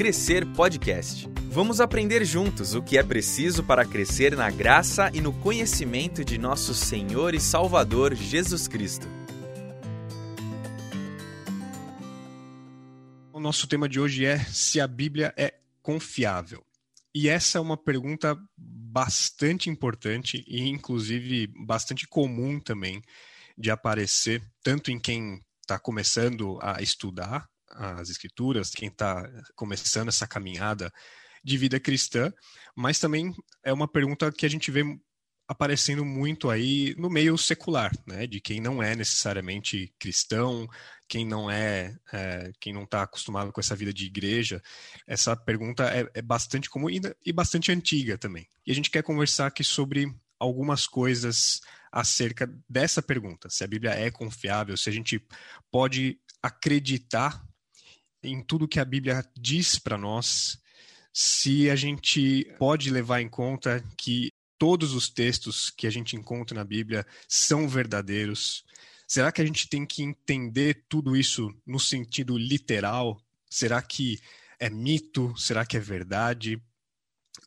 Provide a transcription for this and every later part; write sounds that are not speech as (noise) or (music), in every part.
Crescer Podcast. Vamos aprender juntos o que é preciso para crescer na graça e no conhecimento de nosso Senhor e Salvador Jesus Cristo. O nosso tema de hoje é se a Bíblia é confiável. E essa é uma pergunta bastante importante e, inclusive, bastante comum também de aparecer, tanto em quem está começando a estudar as escrituras, quem está começando essa caminhada de vida cristã, mas também é uma pergunta que a gente vê aparecendo muito aí no meio secular, né? De quem não é necessariamente cristão, quem não é, é quem não está acostumado com essa vida de igreja. Essa pergunta é, é bastante comum e, e bastante antiga também. E a gente quer conversar aqui sobre algumas coisas acerca dessa pergunta: se a Bíblia é confiável, se a gente pode acreditar em tudo que a Bíblia diz para nós, se a gente pode levar em conta que todos os textos que a gente encontra na Bíblia são verdadeiros. Será que a gente tem que entender tudo isso no sentido literal? Será que é mito? Será que é verdade?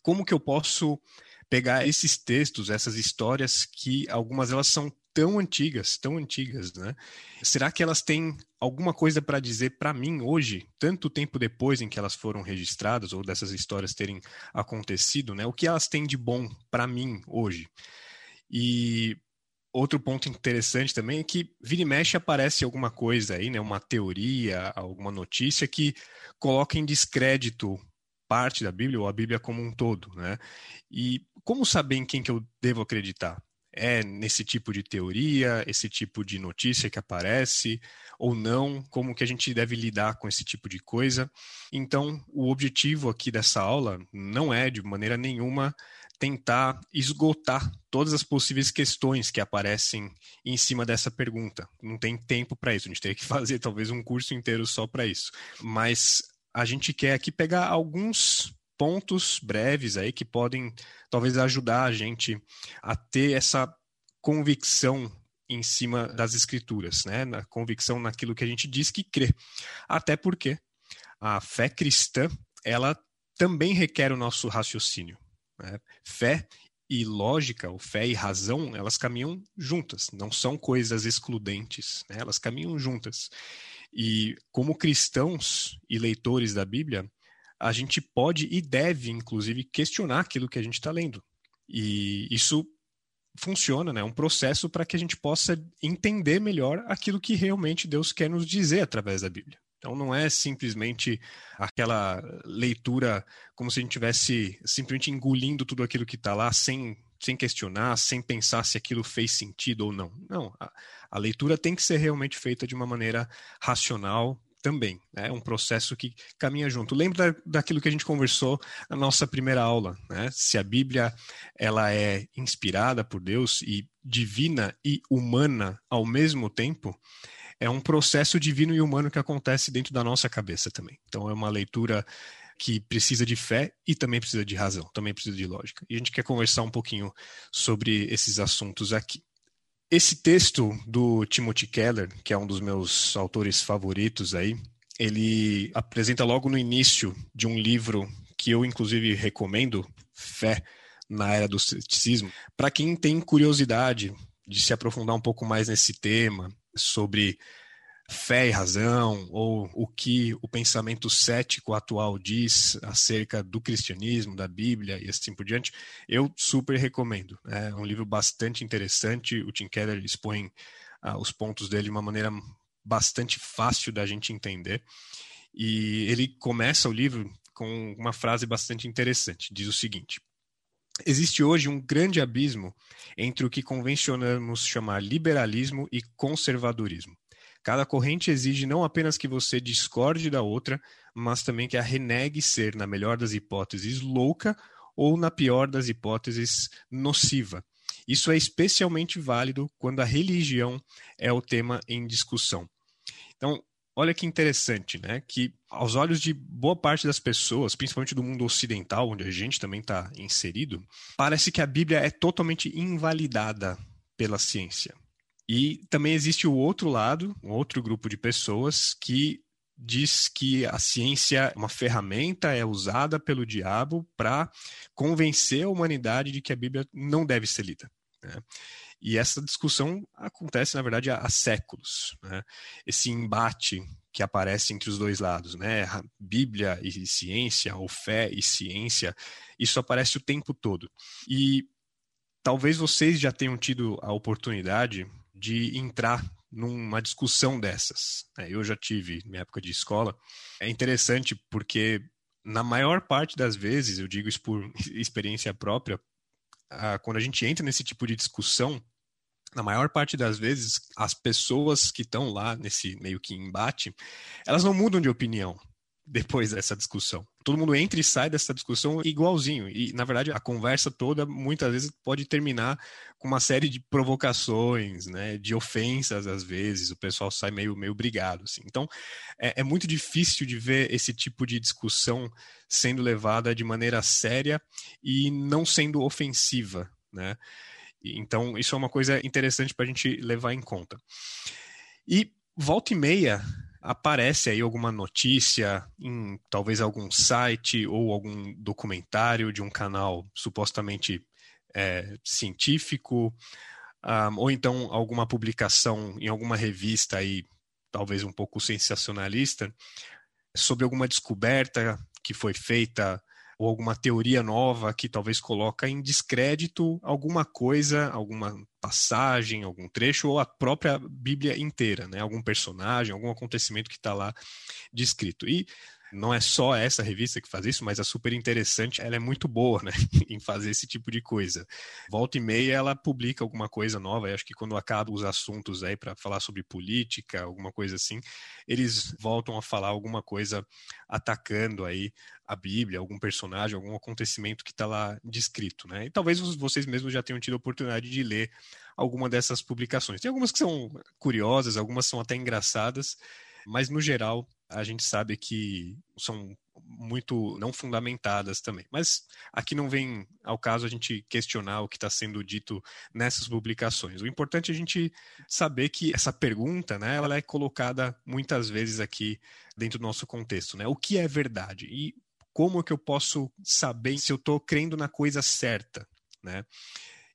Como que eu posso pegar esses textos, essas histórias que algumas delas são tão antigas, tão antigas, né? Será que elas têm alguma coisa para dizer para mim hoje, tanto tempo depois em que elas foram registradas ou dessas histórias terem acontecido, né? O que elas têm de bom para mim hoje? E outro ponto interessante também é que vira e mexe aparece alguma coisa aí, né? Uma teoria, alguma notícia que coloca em descrédito parte da Bíblia ou a Bíblia como um todo, né? E como saber em quem que eu devo acreditar? É nesse tipo de teoria, esse tipo de notícia que aparece ou não, como que a gente deve lidar com esse tipo de coisa. Então, o objetivo aqui dessa aula não é de maneira nenhuma tentar esgotar todas as possíveis questões que aparecem em cima dessa pergunta. Não tem tempo para isso, a gente teria que (laughs) fazer talvez um curso inteiro só para isso. Mas a gente quer aqui pegar alguns pontos breves aí que podem talvez ajudar a gente a ter essa convicção em cima das escrituras, né? Na convicção naquilo que a gente diz que crê. Até porque a fé cristã, ela também requer o nosso raciocínio. Né? Fé e lógica, ou fé e razão, elas caminham juntas, não são coisas excludentes, né? elas caminham juntas. E como cristãos e leitores da Bíblia, a gente pode e deve, inclusive, questionar aquilo que a gente está lendo. E isso funciona, né? É um processo para que a gente possa entender melhor aquilo que realmente Deus quer nos dizer através da Bíblia. Então não é simplesmente aquela leitura como se a gente tivesse simplesmente engolindo tudo aquilo que está lá sem, sem questionar, sem pensar se aquilo fez sentido ou não. Não, a, a leitura tem que ser realmente feita de uma maneira racional, também. É um processo que caminha junto. Lembra daquilo que a gente conversou na nossa primeira aula, né? Se a Bíblia ela é inspirada por Deus e divina e humana ao mesmo tempo, é um processo divino e humano que acontece dentro da nossa cabeça também. Então é uma leitura que precisa de fé e também precisa de razão, também precisa de lógica. E a gente quer conversar um pouquinho sobre esses assuntos aqui. Esse texto do Timothy Keller, que é um dos meus autores favoritos aí, ele apresenta logo no início de um livro que eu inclusive recomendo, Fé na Era do Ceticismo, para quem tem curiosidade de se aprofundar um pouco mais nesse tema sobre fé e razão, ou o que o pensamento cético atual diz acerca do cristianismo, da Bíblia e assim por diante, eu super recomendo. É um livro bastante interessante. O Tim Keller expõe ah, os pontos dele de uma maneira bastante fácil da gente entender. E ele começa o livro com uma frase bastante interessante. Diz o seguinte: Existe hoje um grande abismo entre o que convencionamos chamar liberalismo e conservadorismo. Cada corrente exige não apenas que você discorde da outra, mas também que a renegue ser, na melhor das hipóteses, louca ou, na pior das hipóteses, nociva. Isso é especialmente válido quando a religião é o tema em discussão. Então, olha que interessante, né? Que aos olhos de boa parte das pessoas, principalmente do mundo ocidental, onde a gente também está inserido, parece que a Bíblia é totalmente invalidada pela ciência. E também existe o outro lado, um outro grupo de pessoas que diz que a ciência é uma ferramenta, é usada pelo diabo para convencer a humanidade de que a Bíblia não deve ser lida. Né? E essa discussão acontece, na verdade, há, séculos. Né? Esse embate que aparece entre os dois lados, né? Bíblia e ciência, ou fé e ciência, isso aparece o tempo todo. E talvez vocês já tenham tido a oportunidade de entrar numa discussão dessas. Né? Eu já tive na época de escola. É interessante porque na maior parte das vezes, eu digo isso por (laughs) experiência própria, quando a gente entra nesse tipo de discussão, na maior parte das vezes, as pessoas que estão lá nesse meio que embate, elas não mudam de opinião depois dessa discussão. Todo mundo entra e sai dessa discussão igualzinho. E, na verdade, a conversa toda muitas vezes pode terminar com uma série de provocações, né, de ofensas às vezes. O pessoal sai meio, meio brigado. Assim. Então, é, é muito difícil de ver esse tipo de discussão sendo levada de maneira séria e não sendo ofensiva. Né? Então, isso é uma coisa interessante para a gente levar em conta. E volta e meia aparece aí alguma notícia em talvez algum site ou algum documentário de um canal supostamente é, científico, um, ou então alguma publicação em alguma revista aí, talvez um pouco sensacionalista, sobre alguma descoberta que foi feita ou alguma teoria nova que talvez coloca em descrédito alguma coisa, alguma passagem, algum trecho ou a própria Bíblia inteira, né? Algum personagem, algum acontecimento que está lá descrito. E não é só essa revista que faz isso, mas a super interessante, ela é muito boa, né, (laughs) em fazer esse tipo de coisa. Volta e meia ela publica alguma coisa nova, e acho que quando acabam os assuntos aí para falar sobre política, alguma coisa assim, eles voltam a falar alguma coisa atacando aí a Bíblia, algum personagem, algum acontecimento que está lá descrito, né? E talvez vocês mesmos já tenham tido a oportunidade de ler alguma dessas publicações. Tem algumas que são curiosas, algumas são até engraçadas, mas no geral a gente sabe que são muito não fundamentadas também. Mas aqui não vem ao caso a gente questionar o que está sendo dito nessas publicações. O importante é a gente saber que essa pergunta, né, ela é colocada muitas vezes aqui dentro do nosso contexto, né? O que é verdade? E como que eu posso saber se eu estou crendo na coisa certa, né?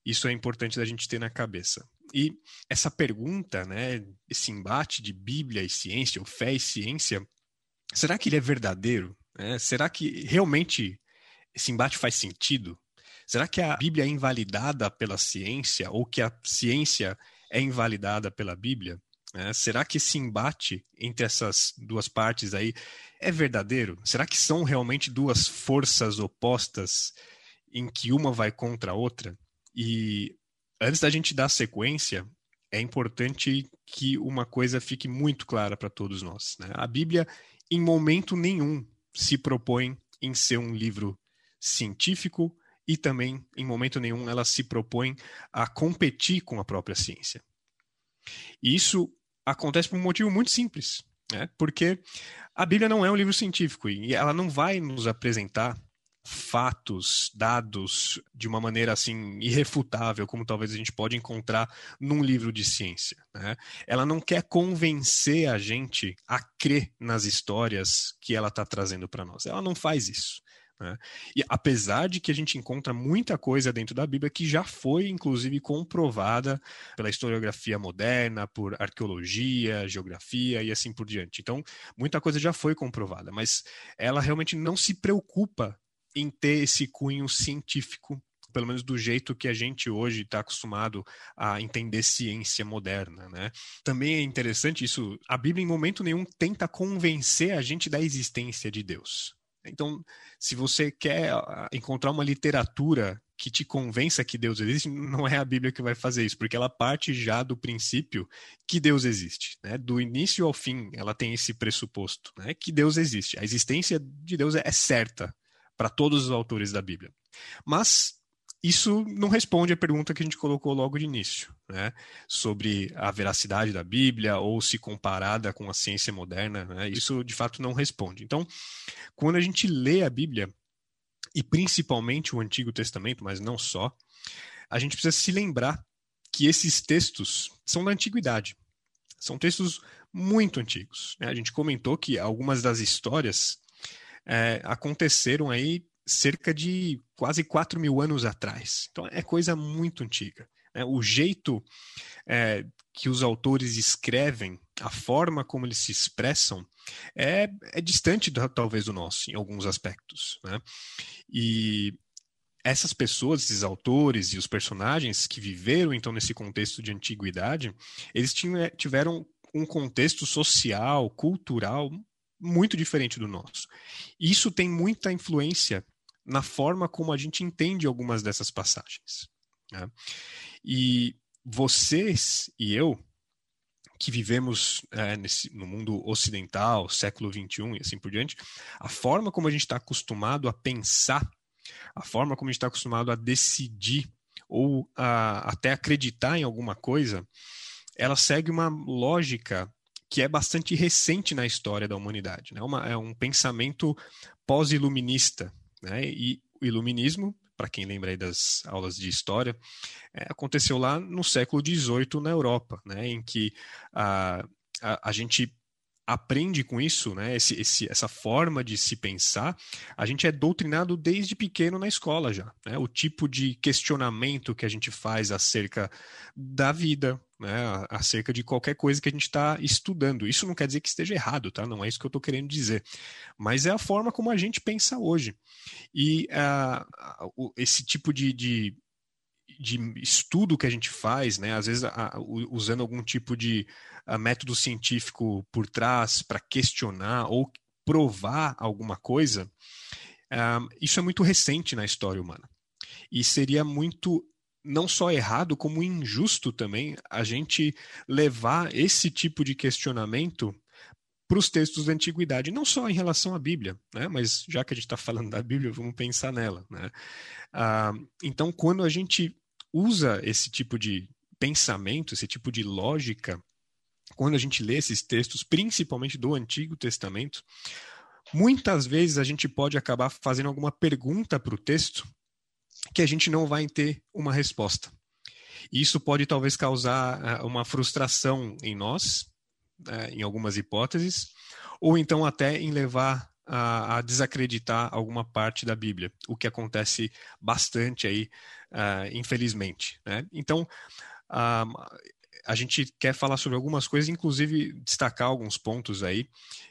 Isso é importante da gente ter na cabeça. E essa pergunta, né, esse embate de Bíblia e ciência, ou fé e ciência, será que ele é verdadeiro? É, será que realmente esse embate faz sentido? Será que a Bíblia é invalidada pela ciência ou que a ciência é invalidada pela Bíblia? É, será que esse embate entre essas duas partes aí é verdadeiro? Será que são realmente duas forças opostas em que uma vai contra a outra? E antes da gente dar sequência, é importante que uma coisa fique muito clara para todos nós. Né? A Bíblia, em momento nenhum, se propõe em ser um livro científico e também, em momento nenhum, ela se propõe a competir com a própria ciência. Isso acontece por um motivo muito simples, né? porque a Bíblia não é um livro científico e ela não vai nos apresentar fatos, dados de uma maneira assim irrefutável, como talvez a gente pode encontrar num livro de ciência. Né? Ela não quer convencer a gente a crer nas histórias que ela está trazendo para nós. Ela não faz isso. Né? E apesar de que a gente encontra muita coisa dentro da Bíblia que já foi, inclusive, comprovada pela historiografia moderna, por arqueologia, geografia e assim por diante. Então, muita coisa já foi comprovada, mas ela realmente não se preocupa em ter esse cunho científico, pelo menos do jeito que a gente hoje está acostumado a entender ciência moderna, né? Também é interessante isso, a Bíblia em momento nenhum tenta convencer a gente da existência de Deus. Então, se você quer ah, encontrar uma literatura que te convença que Deus existe, não é a Bíblia que vai fazer isso, porque ela parte já do princípio que Deus existe. Né? Do início ao fim, ela tem esse pressuposto, né? que Deus existe. A existência de Deus é certa para todos os autores da Bíblia. Mas isso não responde à pergunta que a gente colocou logo de início, né? sobre a veracidade da Bíblia ou se comparada com a ciência moderna. Né? Isso de fato não responde. Então, quando a gente lê a Bíblia, e principalmente o Antigo Testamento, mas não só, a gente precisa se lembrar que esses textos são da antiguidade. São textos muito antigos. Né? A gente comentou que algumas das histórias é, aconteceram aí cerca de quase 4 mil anos atrás. Então é coisa muito antiga. Né? O jeito é, que os autores escrevem, a forma como eles se expressam, é, é distante do, talvez do nosso, em alguns aspectos. Né? E essas pessoas, esses autores e os personagens que viveram então nesse contexto de antiguidade, eles tinham, tiveram um contexto social, cultural muito diferente do nosso. Isso tem muita influência na forma como a gente entende algumas dessas passagens. Né? E vocês e eu, que vivemos é, nesse, no mundo ocidental, século XXI e assim por diante, a forma como a gente está acostumado a pensar, a forma como a gente está acostumado a decidir ou a, até acreditar em alguma coisa, ela segue uma lógica que é bastante recente na história da humanidade. Né? Uma, é um pensamento pós-iluminista. Né? E o iluminismo, para quem lembra aí das aulas de história, é, aconteceu lá no século XVIII na Europa, né? em que a, a, a gente aprende com isso, né, esse, esse, essa forma de se pensar, a gente é doutrinado desde pequeno na escola já. Né, o tipo de questionamento que a gente faz acerca da vida, né, acerca de qualquer coisa que a gente está estudando. Isso não quer dizer que esteja errado, tá? Não é isso que eu estou querendo dizer. Mas é a forma como a gente pensa hoje. E uh, esse tipo de, de de estudo que a gente faz, né, às vezes a, usando algum tipo de a, método científico por trás para questionar ou provar alguma coisa, isso é muito recente na história humana. E seria muito não só errado, como injusto também a gente levar esse tipo de questionamento para os textos da antiguidade, não só em relação à Bíblia, né? mas já que a gente está falando da Bíblia, vamos pensar nela. Né? Ah, então, quando a gente usa esse tipo de pensamento, esse tipo de lógica, quando a gente lê esses textos, principalmente do Antigo Testamento, muitas vezes a gente pode acabar fazendo alguma pergunta para o texto que a gente não vai ter uma resposta. Isso pode talvez causar uh, uma frustração em nós, uh, em algumas hipóteses, ou então até em levar a, a, desacreditar alguma parte da Bíblia, o que acontece bastante aí, uh, infelizmente. Né? Então, a gente quer falar sobre algumas coisas, inclusive destacar alguns pontos aí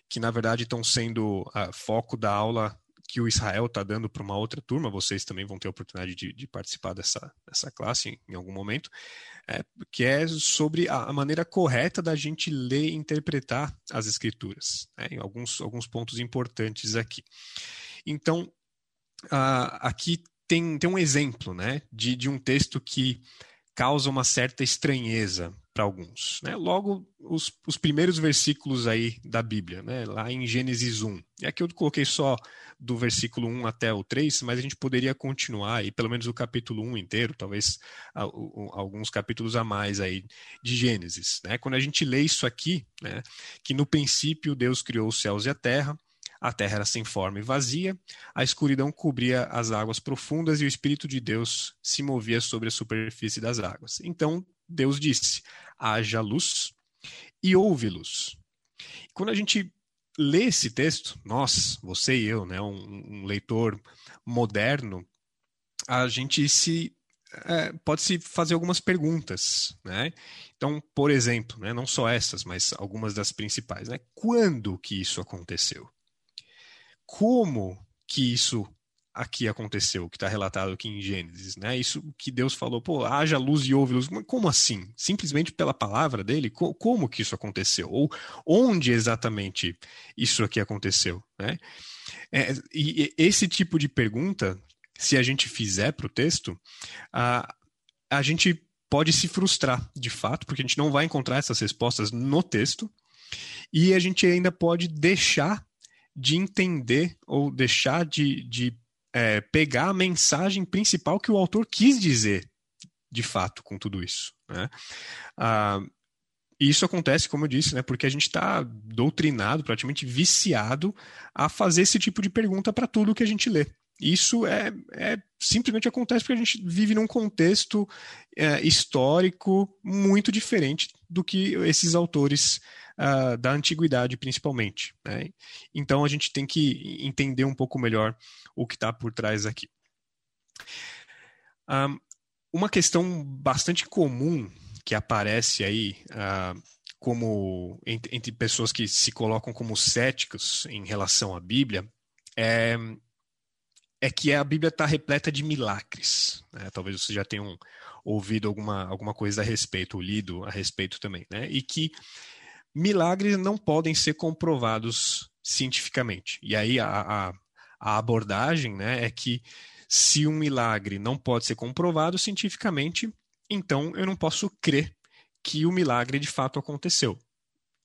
que na verdade estão sendo uh, foco da aula que o Israel está dando para uma outra turma, vocês também vão ter a oportunidade de, de participar dessa, dessa classe em, em algum momento, é, que é sobre a, a, maneira correta da gente ler e interpretar as escrituras, né, em alguns, alguns pontos importantes aqui. Então, aqui tem, tem um exemplo né, de, de um texto que causa uma certa estranheza para alguns. Né? Logo, os, os, primeiros versículos aí da Bíblia, né? lá em Gênesis 1. E aqui eu coloquei só do versículo 1 até o 3, mas a gente poderia continuar aí, pelo menos o capítulo 1 inteiro, talvez alguns capítulos a mais aí de Gênesis. Né? Quando a gente lê isso aqui, né? que no princípio Deus criou os céus e a terra, a terra era sem forma e vazia, a escuridão cobria as águas profundas e o Espírito de Deus se movia sobre a superfície das águas. Então Deus disse: haja luz e houve luz. Quando a gente lê esse texto, nós, você e eu, né, um, um leitor moderno, a gente se é, pode se fazer algumas perguntas, né? Então, por exemplo, né, não só essas, mas algumas das principais, né? Quando que isso aconteceu? como que isso aqui aconteceu, que está relatado aqui em Gênesis, né? Isso que Deus falou, pô, haja luz e houve luz. Como assim? Simplesmente pela palavra dele? como que isso aconteceu? Ou onde exatamente isso aqui aconteceu, né? É, e esse tipo de pergunta, se a gente fizer para o texto, a, a gente pode se frustrar, de fato, porque a gente não vai encontrar essas respostas no texto, e a gente ainda pode deixar de entender ou deixar de, de é, pegar a mensagem principal que o autor quis dizer, de fato, com tudo isso. Né? Ah, e isso acontece, como eu disse, né, porque a gente está doutrinado, praticamente viciado a fazer esse tipo de pergunta para tudo que a gente lê. Isso é, é, simplesmente acontece porque a gente vive num contexto é, histórico muito diferente do que esses autores uh, da antiguidade, principalmente. Né? Então a gente tem que entender um pouco melhor o que está por trás aqui. Um, uma questão bastante comum que aparece aí uh, como entre, entre, pessoas que se colocam como céticos em relação à Bíblia é, é que a Bíblia está repleta de milagres. Né? Talvez você já tenham ouvido alguma, alguma coisa a respeito, ou lido a respeito também, né? E que milagres não podem ser comprovados cientificamente. E aí a, a, a abordagem né, é que se um milagre não pode ser comprovado cientificamente, então eu não posso crer que o milagre de fato aconteceu.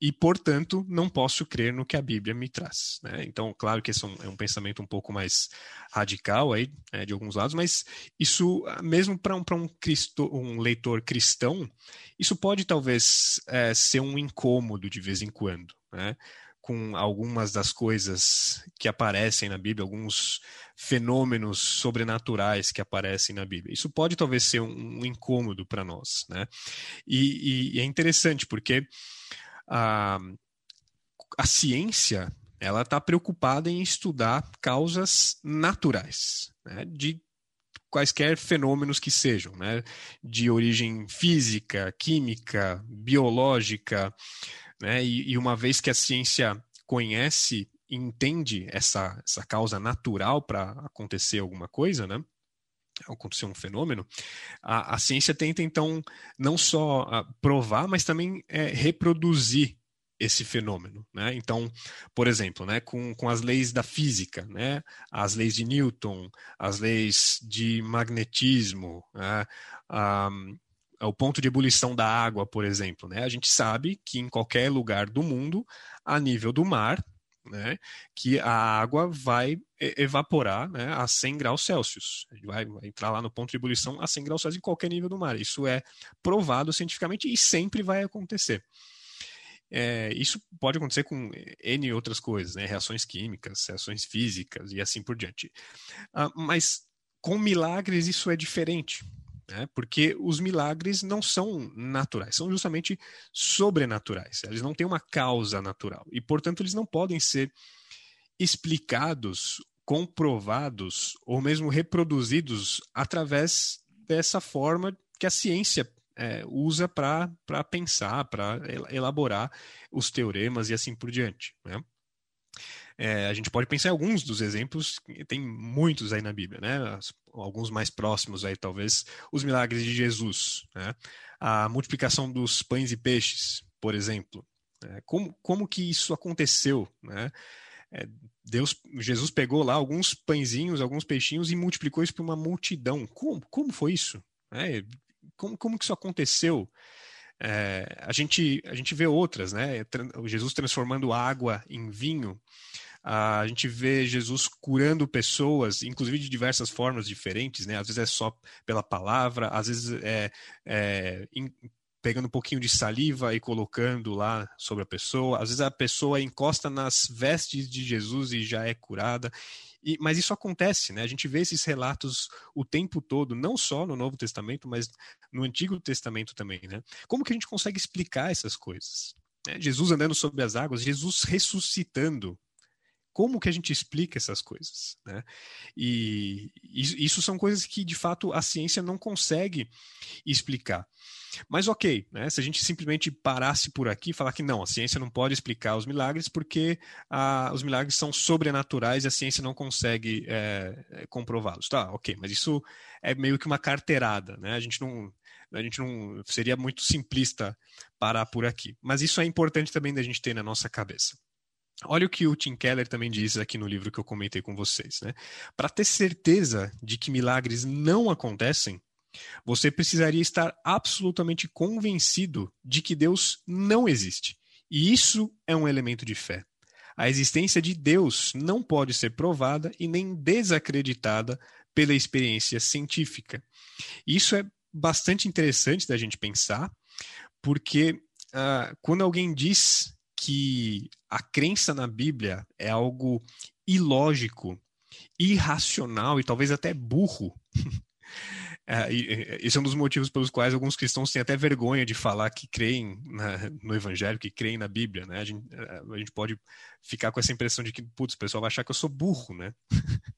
E, portanto, não posso crer no que a Bíblia me traz. Né? Então, claro que esse é um, é um, pensamento um pouco mais radical aí, né, de alguns lados, mas isso, mesmo para um, um, um leitor cristão, isso pode talvez é, ser um incômodo de vez em quando. Né? com algumas das coisas que aparecem na Bíblia, alguns fenômenos sobrenaturais que aparecem na Bíblia. Isso pode talvez ser um, um incômodo para nós, né? E, e, é interessante porque a, a ciência ela está preocupada em estudar causas naturais, né? De quaisquer fenômenos que sejam, né? De origem física, química, biológica, né? E, e uma vez que a ciência conhece entende essa, essa causa natural para acontecer alguma coisa, né? Acontecer um fenômeno, a, a ciência tenta então não só ah, provar, mas também é, reproduzir esse fenômeno, né? Então, por exemplo, né, com, com as leis da física, né, as leis de Newton, as leis de magnetismo, né, o ponto de ebulição da água, por exemplo. Né? A gente sabe que em qualquer lugar do mundo, a nível do mar, né, que a água vai evaporar né, a 100 graus Celsius. Vai, entrar lá no ponto de ebulição a 100 graus Celsius em qualquer nível do mar. Isso é provado cientificamente e sempre vai acontecer. É, isso pode acontecer com N outras coisas, né? reações químicas, reações físicas e assim por diante. Ah, mas com milagres isso é diferente né? porque os milagres não são naturais, são justamente sobrenaturais. Eles não têm uma causa natural e, portanto, eles não podem ser explicados, comprovados ou mesmo reproduzidos através dessa forma que a ciência é, usa para pensar, para elaborar os teoremas e assim por diante. Né? É, a gente pode pensar em alguns dos exemplos, tem muitos aí na Bíblia, né? Alguns mais próximos aí, talvez, os milagres de Jesus, né? A multiplicação dos pães e peixes, por exemplo. É, como, como que isso aconteceu, né? É, Deus, Jesus pegou lá alguns pãezinhos, alguns peixinhos e multiplicou isso para uma multidão. Como, como foi isso? É, como, como que isso aconteceu? É, a, gente, a gente vê outras, né? Jesus transformando água em vinho. A gente vê Jesus curando pessoas, inclusive de diversas formas diferentes, né? Às vezes é só pela palavra, às vezes é, é in, pegando um pouquinho de saliva e colocando lá sobre a pessoa. Às vezes a pessoa encosta nas vestes de Jesus e já é curada. E, mas isso acontece, né? A gente vê esses relatos o tempo todo, não só no Novo Testamento, mas no Antigo Testamento também, né? Como que a gente consegue explicar essas coisas? É, Jesus andando sobre as águas, Jesus ressuscitando como que a gente explica essas coisas, né? E isso são coisas que de fato a ciência não consegue explicar. Mas ok, né? Se a gente simplesmente parasse por aqui e falar que não, a ciência não pode explicar os milagres porque ah, os milagres são sobrenaturais e a ciência não consegue é, comprová-los, tá? Ok, mas isso é meio que uma carteirada, né? A gente não a gente não seria muito simplista parar por aqui. Mas isso é importante também da gente ter na nossa cabeça. Olha o que o Tim Keller também diz aqui no livro que eu comentei com vocês. Né? Para ter certeza de que milagres não acontecem, você precisaria estar absolutamente convencido de que Deus não existe. E isso é um elemento de fé. A existência de Deus não pode ser provada e nem desacreditada pela experiência científica. Isso é bastante interessante da gente pensar, porque uh, quando alguém diz que a crença na Bíblia é algo ilógico, irracional e talvez até burro. (laughs) É, esse é um dos motivos pelos quais alguns cristãos têm até vergonha de falar que creem na, no Evangelho, que creem na Bíblia, né? A gente, a gente, pode ficar com essa impressão de que, putz, o pessoal vai achar que eu sou burro, né? (laughs)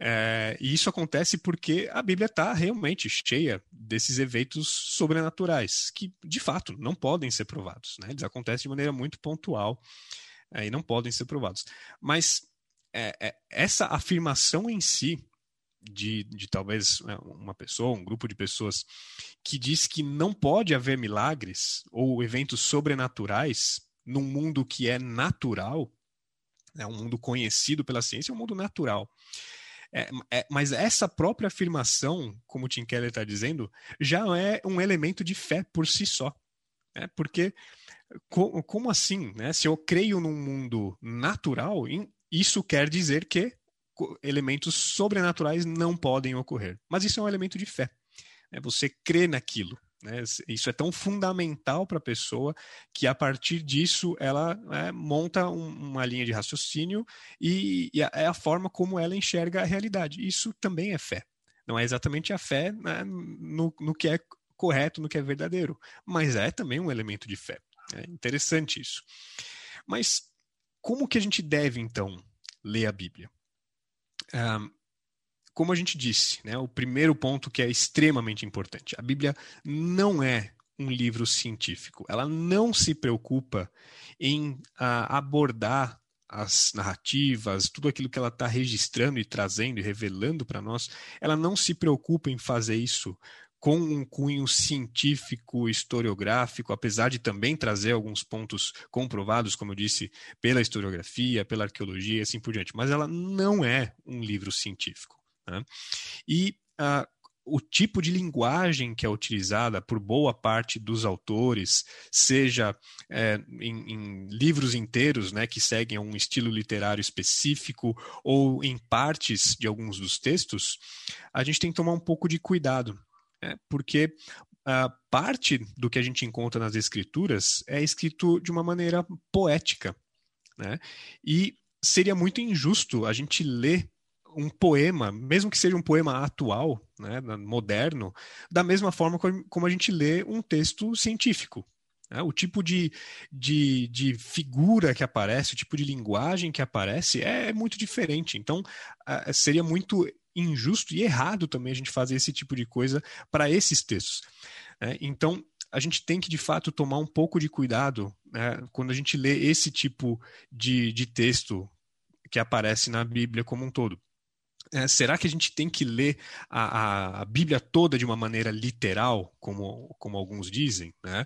é, e isso acontece porque a Bíblia está realmente cheia desses eventos sobrenaturais, que, de fato, não podem ser provados, né? Eles acontecem de maneira muito pontual é, e não podem ser provados. Mas é, é essa afirmação em si de, de talvez né, uma pessoa, um grupo de pessoas que diz que não pode haver milagres ou eventos sobrenaturais num mundo que é natural, é um mundo conhecido pela ciência, é um mundo natural. É, é, mas essa própria afirmação, como o Tim Keller está dizendo, já é um elemento de fé por si só. Né? Porque, co como assim? Né? Se eu creio num mundo natural, isso quer dizer que elementos sobrenaturais não podem ocorrer. Mas isso é um elemento de fé. Né? Você crê naquilo. Né? Isso é tão fundamental para a pessoa que a partir disso ela né, monta um, uma linha de raciocínio e, e, é a forma como ela enxerga a realidade. Isso também é fé. Não é exatamente a fé né, no, no que é correto, no que é verdadeiro, mas é também um elemento de fé. É interessante isso. Mas como que a gente deve então ler a Bíblia? Um, como a gente disse, né, o primeiro ponto que é extremamente importante: a Bíblia não é um livro científico. Ela não se preocupa em uh, abordar as narrativas, tudo aquilo que ela está registrando e trazendo e revelando para nós. Ela não se preocupa em fazer isso com um cunho científico, historiográfico, apesar de também trazer alguns pontos comprovados, como eu disse, pela historiografia, pela arqueologia e assim por diante. Mas ela não é um livro científico. Né? E uh, o tipo de linguagem que é utilizada por boa parte dos autores, seja é, em, em, livros inteiros né, que seguem um estilo literário específico ou em partes de alguns dos textos, a gente tem que tomar um pouco de cuidado, né, porque uh, parte do que a gente encontra nas escrituras é escrito de uma maneira poética. Né, e seria muito injusto a gente ler um poema, mesmo que seja um poema atual, né, moderno, da mesma forma como a gente lê um texto científico. Né? O tipo de, de, de, figura que aparece, o tipo de linguagem que aparece é, é muito diferente. Então, seria muito injusto e errado também a gente fazer esse tipo de coisa para esses textos. Né? Então, a gente tem que de fato tomar um pouco de cuidado né, quando a gente lê esse tipo de, de texto que aparece na Bíblia como um todo. É, será que a gente tem que ler a, a, a, Bíblia toda de uma maneira literal, como, como alguns dizem? Né?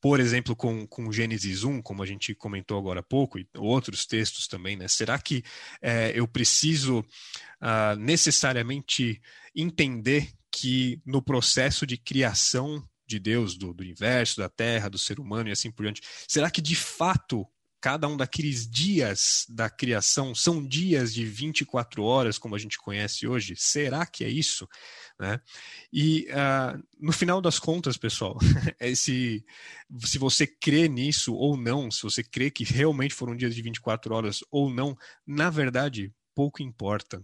Por exemplo, com, com Gênesis 1, como a gente comentou agora há pouco, e outros textos também, né? Será que é, eu preciso uh, necessariamente entender que no processo de criação de Deus, do, do universo, da terra, do ser humano e assim por diante, será que de fato cada um daqueles dias da criação são dias de 24 horas, como a gente conhece hoje? Será que é isso? Né? E uh, no final das contas, pessoal, (laughs) esse, se você crê nisso ou não, se você crê que realmente foram dias de 24 horas ou não, na verdade, pouco importa.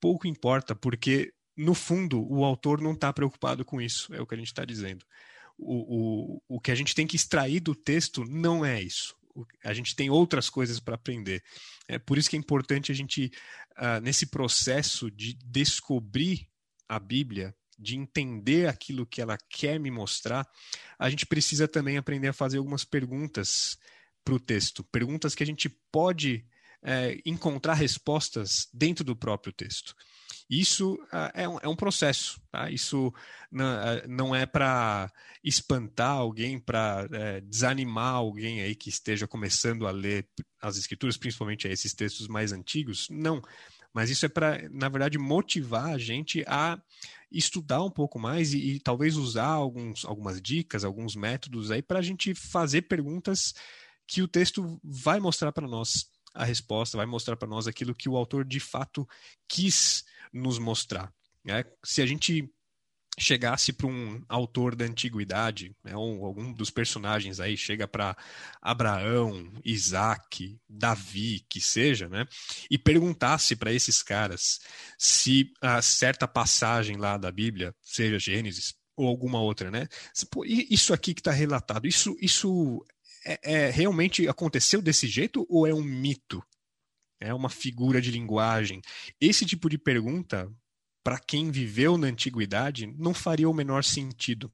Pouco importa, porque no fundo o autor não está preocupado com isso, é o que a gente está dizendo. O, o, o que a gente tem que extrair do texto não é isso a gente tem outras coisas para aprender. É por isso que é importante a gente, uh, nesse processo de descobrir a Bíblia, de entender aquilo que ela quer me mostrar, a gente precisa também aprender a fazer algumas perguntas para o texto, perguntas que a gente pode é, encontrar respostas dentro do próprio texto. Isso uh, é, um, é, um, processo, tá? Isso não, não é para espantar alguém, para é, desanimar alguém aí que esteja começando a ler as escrituras, principalmente esses textos mais antigos. Não, mas isso é para, na verdade, motivar a gente a estudar um pouco mais e, e talvez usar alguns, algumas dicas, alguns métodos aí para a gente fazer perguntas que o texto vai mostrar para nós a resposta, vai mostrar para nós aquilo que o autor de fato quis nos mostrar. Né? Se a gente chegasse para um autor da antiguidade, né, um, algum dos personagens aí chega para Abraão, Isaac, Davi, que seja, né, e perguntasse para esses caras se a certa passagem lá da Bíblia, seja Gênesis ou alguma outra, né, isso aqui que está relatado, isso, isso é, é, realmente aconteceu desse jeito ou é um mito? É uma figura de linguagem? Esse tipo de pergunta para quem viveu na antiguidade, não faria o menor sentido.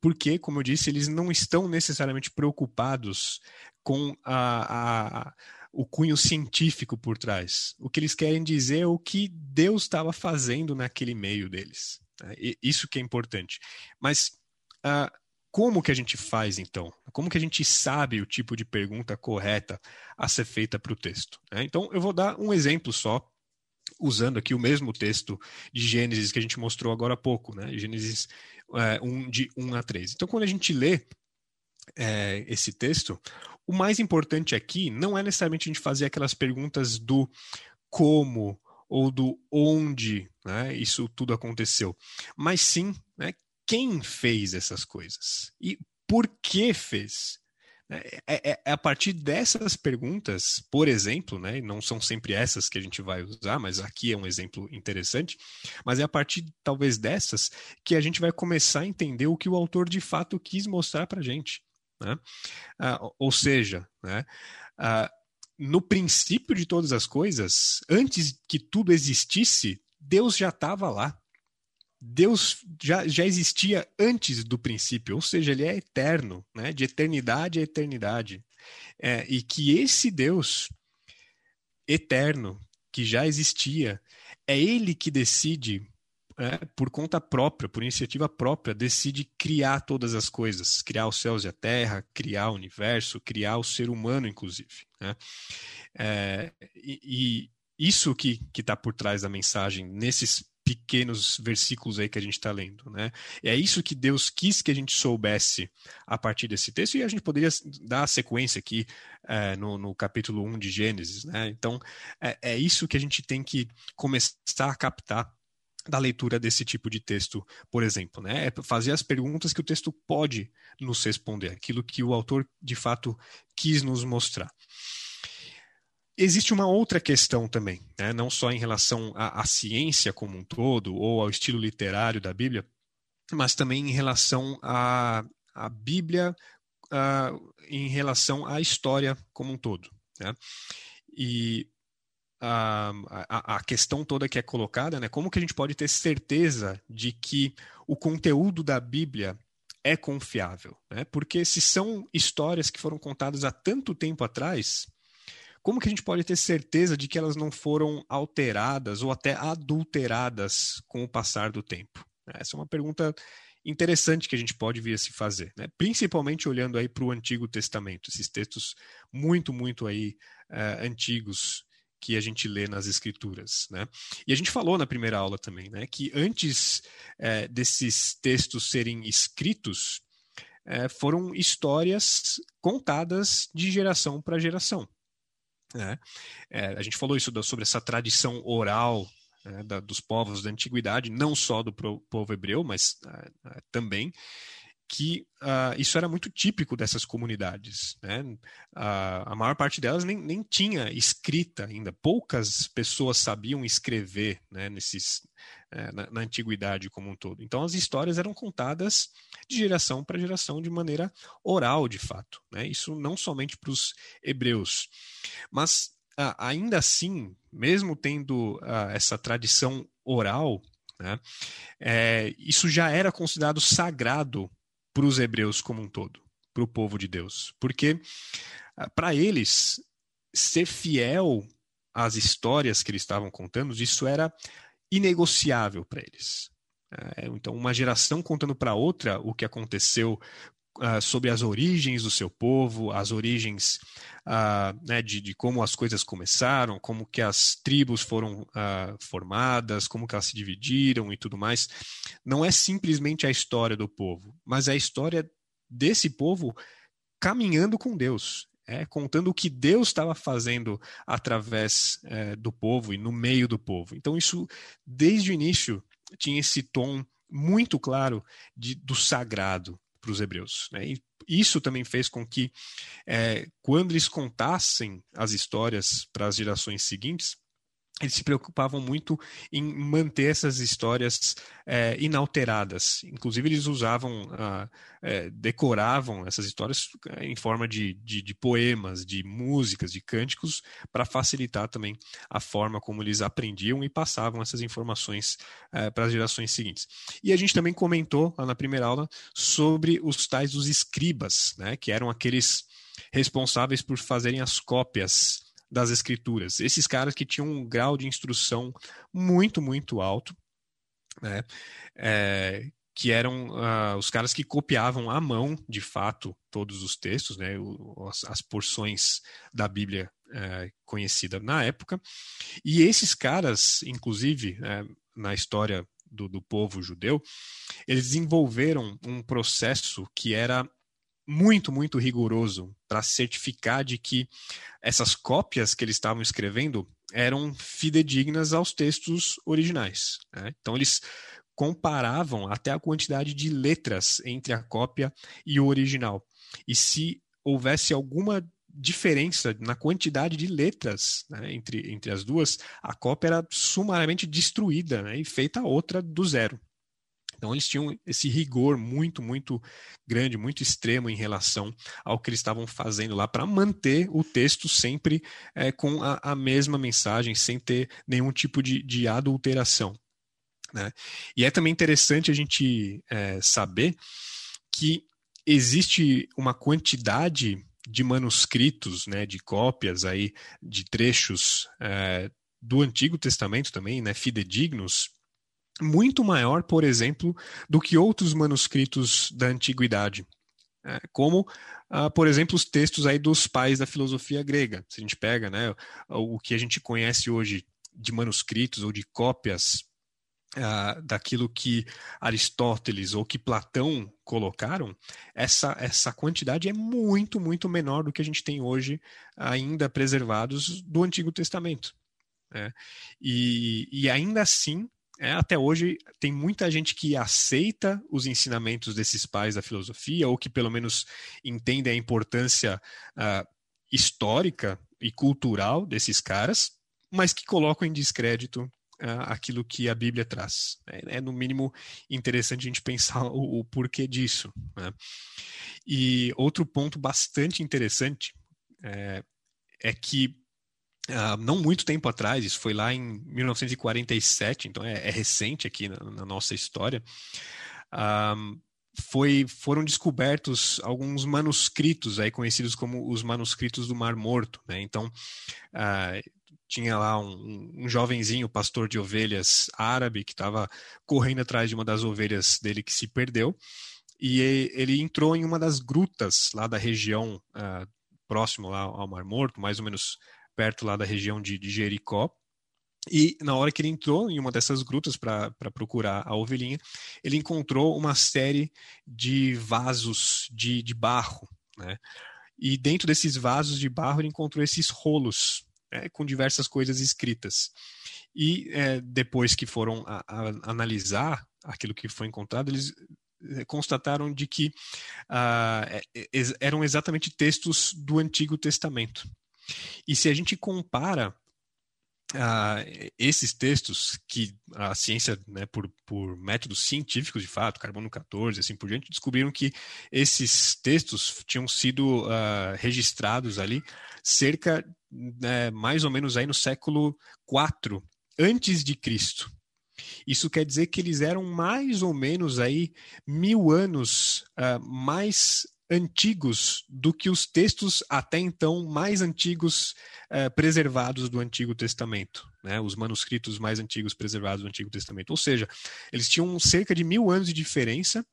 Porque, como eu disse, eles não estão necessariamente preocupados com a, a, o cunho científico por trás. O que eles querem dizer é o que Deus estava fazendo naquele meio deles. Né? Isso que é importante. Mas uh, como que a gente faz, então? Como que a gente sabe o tipo de pergunta correta a ser feita para o texto? Né? Então, eu vou dar um exemplo só usando aqui o mesmo texto de Gênesis que a gente mostrou agora há pouco, né? Gênesis é, 1, de 1 a 13. Então, quando a gente lê é, esse texto, o mais importante aqui não é necessariamente a gente fazer aquelas perguntas do como ou do onde né, isso tudo aconteceu, mas sim né, quem fez essas coisas e por que fez. É, é, é, a partir dessas perguntas, por exemplo, né, não são sempre essas que a gente vai usar, mas aqui é um exemplo interessante, mas é a partir talvez dessas que a gente vai começar a entender o que o autor de fato quis mostrar para a gente. Né? Ah, ou seja, né, ah, no princípio de todas as coisas, antes que tudo existisse, Deus já estava lá. Deus já, já existia antes do princípio, ou seja, ele é eterno, né? de eternidade a eternidade. É, e que esse Deus eterno, que já existia, é ele que decide, é, por conta própria, por iniciativa própria, decide criar todas as coisas, criar os céus e a terra, criar o universo, criar o ser humano, inclusive. Né? É, e, e isso que está por trás da mensagem nesses pequenos versículos aí que a gente está lendo, né? É isso que Deus quis que a gente soubesse a partir desse texto e a gente poderia dar a sequência aqui é, no, no, capítulo 1 de Gênesis, né? Então, é, é isso que a gente tem que começar a captar da leitura desse tipo de texto, por exemplo, né? É fazer as perguntas que o texto pode nos responder, aquilo que o autor de fato quis nos mostrar. Existe uma outra questão também, né? não só em relação à, à, ciência como um todo, ou ao estilo literário da Bíblia, mas também em relação à, à Bíblia, uh, em relação à história como um todo. Né? E a, a, a, questão toda que é colocada, né? como que a gente pode ter certeza de que o conteúdo da Bíblia é confiável? Né? Porque se são histórias que foram contadas há tanto tempo atrás como que a gente pode ter certeza de que elas não foram alteradas ou até adulteradas com o passar do tempo? Essa é uma pergunta interessante que a gente pode vir a se fazer, né? principalmente olhando aí para o Antigo Testamento, esses textos muito, muito aí uh, antigos que a gente lê nas escrituras, né? E a gente falou na primeira aula também, né, que antes uh, desses textos serem escritos, uh, foram histórias contadas de geração para geração. Né? É, a gente falou isso sobre essa tradição oral né, da, dos povos da antiguidade, não só do povo hebreu, mas uh, uh, também que uh, isso era muito típico dessas comunidades. Né? a maior parte delas nem, nem tinha escrita ainda, poucas pessoas sabiam escrever né, nesses, uh, na, na, antiguidade como um todo. Então as histórias eram contadas de geração para geração de maneira oral, de fato. Né? Isso não somente para os hebreus. Mas uh, ainda assim, mesmo tendo ah, essa tradição oral, né, é, isso já era considerado sagrado para os hebreus como um todo, para o povo de Deus. Porque ah, para eles, ser fiel às histórias que eles estavam contando, isso era inegociável para eles. É, então, uma geração contando para outra o que aconteceu uh, sobre as origens do seu povo, as origens uh, né, de, de, como as coisas começaram, como que as tribos foram uh, formadas, como que elas se dividiram e tudo mais. Não é simplesmente a história do povo, mas é a história desse povo caminhando com Deus. É, contando o que Deus estava fazendo através é, do povo e no meio do povo. Então, isso, desde o início, tinha esse tom muito claro de, do sagrado para os hebreus. Né? E isso também fez com que, é, quando eles contassem as histórias para as gerações seguintes, eles se preocupavam muito em manter essas histórias é, inalteradas. Inclusive, eles usavam, é, decoravam essas histórias é, em forma de, de, de poemas, de músicas, de cânticos, para facilitar também a forma como eles aprendiam e passavam essas informações para as gerações seguintes. E a gente também comentou lá na primeira aula sobre os tais dos escribas, né, que eram aqueles responsáveis por fazerem as cópias das escrituras. Esses caras que tinham um grau de instrução muito, muito alto, né? É, que eram uh, os caras que copiavam à mão, de fato, todos os textos, né, as, as porções da Bíblia uh, conhecida na época. E esses caras, inclusive, uh, na história do, do povo judeu, eles desenvolveram um processo que era muito, muito rigoroso para certificar de que essas cópias que eles estavam escrevendo eram fidedignas aos textos originais. Né? Então, eles comparavam até a quantidade de letras entre a cópia e o original. E se houvesse alguma diferença na quantidade de letras né, entre, entre as duas, a cópia era sumariamente destruída né, e feita outra do zero. Então eles tinham esse rigor muito, muito grande, muito extremo em relação ao que eles estavam fazendo lá para manter o texto sempre é, com a, a, mesma mensagem, sem ter nenhum tipo de, de adulteração. Né? E é também interessante a gente é, saber que existe uma quantidade de manuscritos, né, de cópias aí de trechos é, do Antigo Testamento também, né, fidedignos, muito maior, por exemplo, do que outros manuscritos da antiguidade, é, como, ah, por exemplo, os textos aí dos pais da filosofia grega. Se a gente pega né, o que a gente conhece hoje de manuscritos ou de cópias ah, daquilo que Aristóteles ou que Platão colocaram, essa, essa quantidade é muito, muito menor do que a gente tem hoje ainda preservados do Antigo Testamento. Né? E, e ainda assim, é, até hoje tem muita gente que aceita os ensinamentos desses pais da filosofia, ou que pelo menos entende a importância uh, histórica e cultural desses caras, mas que colocam em descrédito uh, aquilo que a Bíblia traz. É, é, no mínimo interessante a gente pensar (laughs) o, o porquê disso. Né? E outro ponto bastante interessante é, é que Uh, não muito tempo atrás, isso foi lá em 1947, então é, é recente aqui na, na, nossa história, uh, foi, foram descobertos alguns manuscritos aí conhecidos como os manuscritos do Mar Morto. Né? Então, uh, tinha lá um, um, jovenzinho, pastor de ovelhas árabe, que estava correndo atrás de uma das ovelhas dele que se perdeu, e ele entrou em uma das grutas lá da região próximo lá ao Mar Morto, mais ou menos perto lá da região de, de Jericó. E na hora que ele entrou em uma dessas grutas para procurar a ovelhinha, ele encontrou uma série de vasos de, de barro. Né? E dentro desses vasos de barro, ele encontrou esses rolos né, com diversas coisas escritas. E é, depois que foram a, a, analisar aquilo que foi encontrado, eles é, constataram de que uh, eram exatamente textos do Antigo Testamento. E se a gente compara uh, esses textos que a ciência, né, por, por métodos científicos de fato, carbono 14, assim por diante, descobriram que esses textos tinham sido uh, registrados ali cerca, né, mais ou menos aí no século 4 antes de Cristo. Isso quer dizer que eles eram mais ou menos aí mil anos uh, mais antigos do que os textos até então mais antigos eh, preservados do Antigo Testamento, né? os manuscritos mais antigos preservados do Antigo Testamento. Ou seja, eles tinham cerca de mil anos de diferença,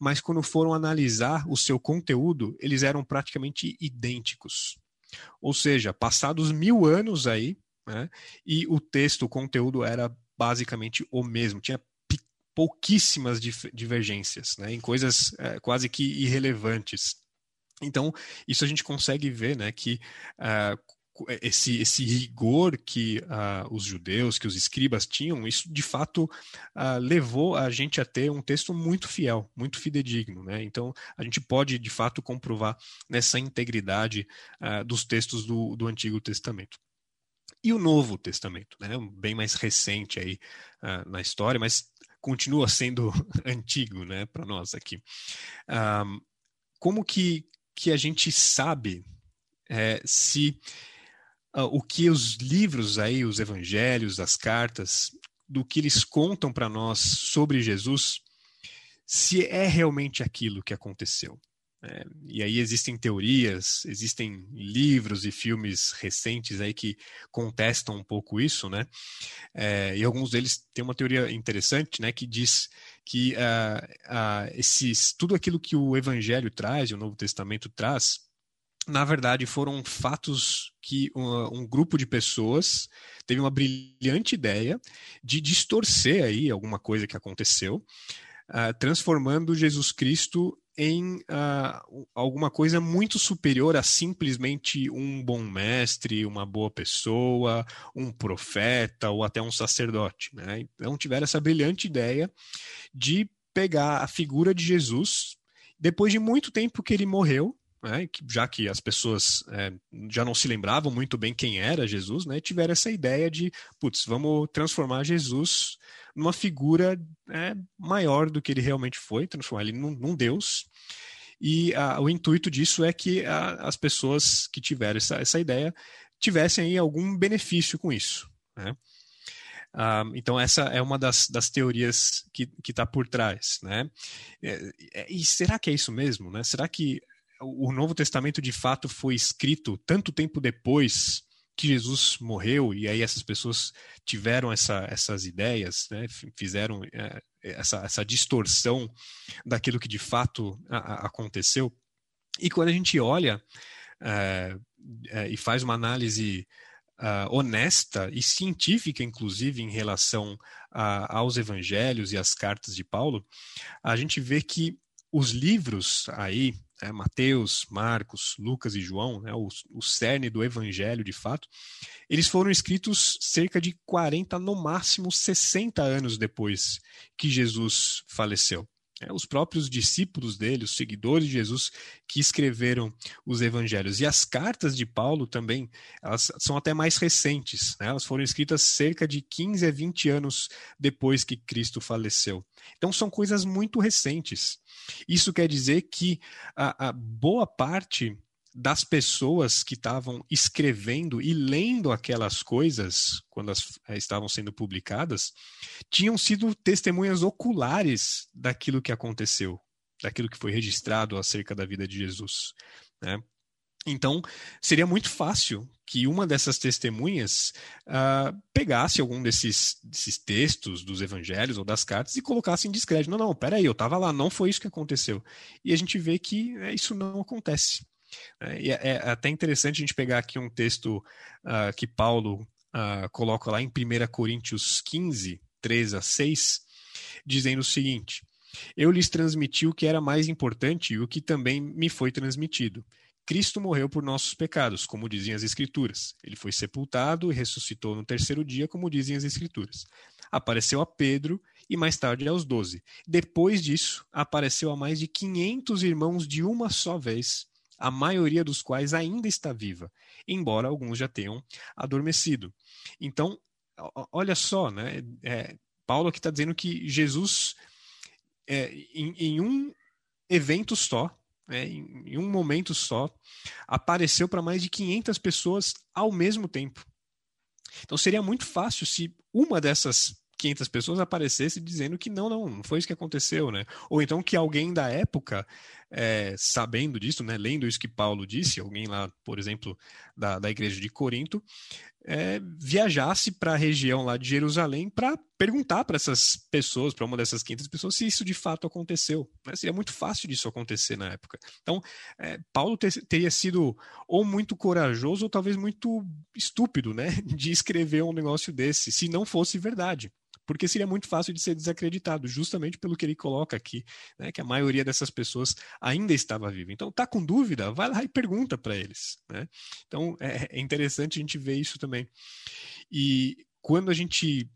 mas quando foram analisar o seu conteúdo, eles eram praticamente idênticos. Ou seja, passados mil anos aí, né? e o texto, o conteúdo era basicamente o mesmo, tinha pouquíssimas divergências, né, em coisas é, quase que irrelevantes. Então, isso a gente consegue ver né, que uh, esse, esse rigor que uh, os judeus, que os escribas tinham, isso de fato uh, levou a gente a ter um texto muito fiel, muito fidedigno. Né? Então, a gente pode de fato comprovar nessa integridade uh, dos textos do, do Antigo Testamento. E o Novo Testamento, né? bem mais recente aí na história, mas continua sendo (laughs) antigo né, para nós aqui. como que, que a gente sabe é, se uh, o que os livros aí, os evangelhos, as cartas, do que eles contam para nós sobre Jesus, se é realmente aquilo que aconteceu. É, e aí existem teorias, existem livros e filmes recentes aí que contestam um pouco isso, né? É, e alguns deles têm uma teoria interessante, né? Que diz que uh, uh, esses, tudo aquilo que o Evangelho traz, o Novo Testamento traz, na verdade, foram fatos que um, um, grupo de pessoas teve uma brilhante ideia de distorcer aí alguma coisa que aconteceu, uh, transformando Jesus Cristo em uh, alguma coisa muito superior a simplesmente um bom mestre, uma boa pessoa, um profeta ou até um sacerdote. Né? Então tiveram essa brilhante ideia de pegar a figura de Jesus depois de muito tempo que ele morreu né, já que as pessoas é, já não se lembravam muito bem quem era Jesus, né, tiveram essa ideia de, putz, vamos transformar Jesus numa figura é, maior do que ele realmente foi, transformar ele num, num Deus. E a, o intuito disso é que a, as pessoas que tiveram essa, essa ideia tivessem aí algum benefício com isso. Né? Ah, então, essa é uma das, das teorias que está por trás. Né? É, é, e será que é isso mesmo? Né? Será que o Novo Testamento de fato foi escrito tanto tempo depois que Jesus morreu e aí essas pessoas tiveram essa, essas ideias, né, fizeram é, essa, essa distorção daquilo que de fato a, a, aconteceu. E quando a gente olha é, é, e faz uma análise Uh, honesta e científica, inclusive, em relação a, aos evangelhos e às cartas de Paulo, a gente vê que os livros aí né, Mateus, Marcos, Lucas e João, né, o, o cerne do evangelho de fato, eles foram escritos cerca de 40, no máximo 60 anos depois que Jesus faleceu. É, os próprios discípulos dele, os seguidores de Jesus, que escreveram os evangelhos. E as cartas de Paulo também, elas são até mais recentes. Né? Elas foram escritas cerca de 15 a 20 anos depois que Cristo faleceu. Então são coisas muito recentes. Isso quer dizer que a, a boa parte das pessoas que estavam escrevendo e lendo aquelas coisas quando elas eh, estavam sendo publicadas tinham sido testemunhas oculares daquilo que aconteceu, daquilo que foi registrado acerca da vida de Jesus. Né? Então, seria muito fácil que uma dessas testemunhas uh, pegasse algum desses, desses, textos dos evangelhos ou das cartas e colocasse em descrédito. Não, não, peraí, eu estava lá, não foi isso que aconteceu. E a gente vê que é, isso não acontece. É, e é, é, até interessante a gente pegar aqui um texto uh, que Paulo uh, coloca lá em 1 Coríntios 15, 3 a 6, dizendo o seguinte: Eu lhes transmiti o que era mais importante e o que também me foi transmitido Cristo morreu por nossos pecados, como dizem as Escrituras. Ele foi sepultado e ressuscitou no terceiro dia, como dizem as Escrituras. Apareceu a Pedro e mais tarde aos doze. Depois disso, apareceu a mais de 500 irmãos de uma só vez, a maioria dos quais ainda está viva, embora alguns já tenham adormecido. Então, olha só, né? É, Paulo aqui está dizendo que Jesus, é, em, em um evento só, né, em, um momento só, apareceu para mais de 500 pessoas ao mesmo tempo. Então seria muito fácil se uma dessas 500 pessoas aparecesse dizendo que não, não, não foi isso que aconteceu, né? Ou então que alguém da época, é, sabendo disso, né, lendo isso que Paulo disse, alguém lá, por exemplo, da, da igreja de Corinto, é, viajasse para a região lá de Jerusalém para perguntar para essas pessoas, para uma dessas 500 pessoas, se isso de fato aconteceu. Né? Seria muito fácil disso acontecer na época. Então, é, Paulo ter, teria sido ou muito corajoso ou talvez muito estúpido né, (laughs) de escrever um negócio desse, se não fosse verdade porque seria muito fácil de ser desacreditado, justamente pelo que ele coloca aqui, né, que a maioria dessas pessoas ainda estava viva. Então, tá com dúvida? Vai lá e pergunta para eles. Né? Então, é, é, interessante a gente ver isso também. E quando a gente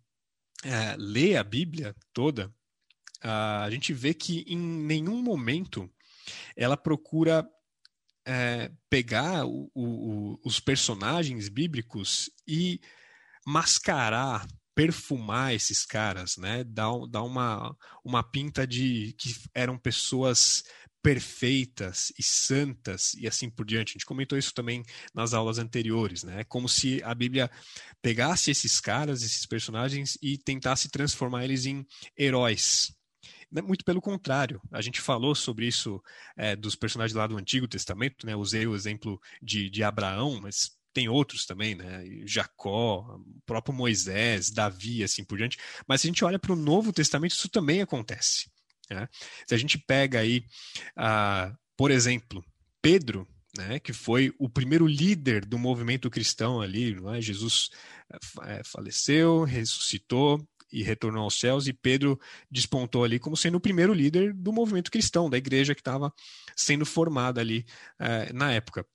é, lê a Bíblia toda, a gente vê que em nenhum momento ela procura é, pegar o, o, os personagens bíblicos e mascarar, perfumar esses caras, né? Dar, dar uma, uma pinta de que eram pessoas perfeitas e santas e assim por diante. A gente comentou isso também nas aulas anteriores, né? Como se a Bíblia pegasse esses caras, esses personagens e tentasse transformar eles em heróis, né, muito pelo contrário, a gente falou sobre isso é, dos personagens lá do Antigo Testamento, né? Usei o exemplo de, de Abraão, mas tem outros também, né? Jacó, próprio Moisés, Davi, assim por diante. Mas se a gente olha para o Novo Testamento, isso também acontece. Né? Se a gente pega aí, uh, por exemplo, Pedro, né, que foi o primeiro líder do movimento cristão ali, é? Jesus é, faleceu, ressuscitou, e retornou aos céus, e Pedro despontou ali como sendo o primeiro líder do movimento cristão, da igreja que estava sendo formada ali eh, na época.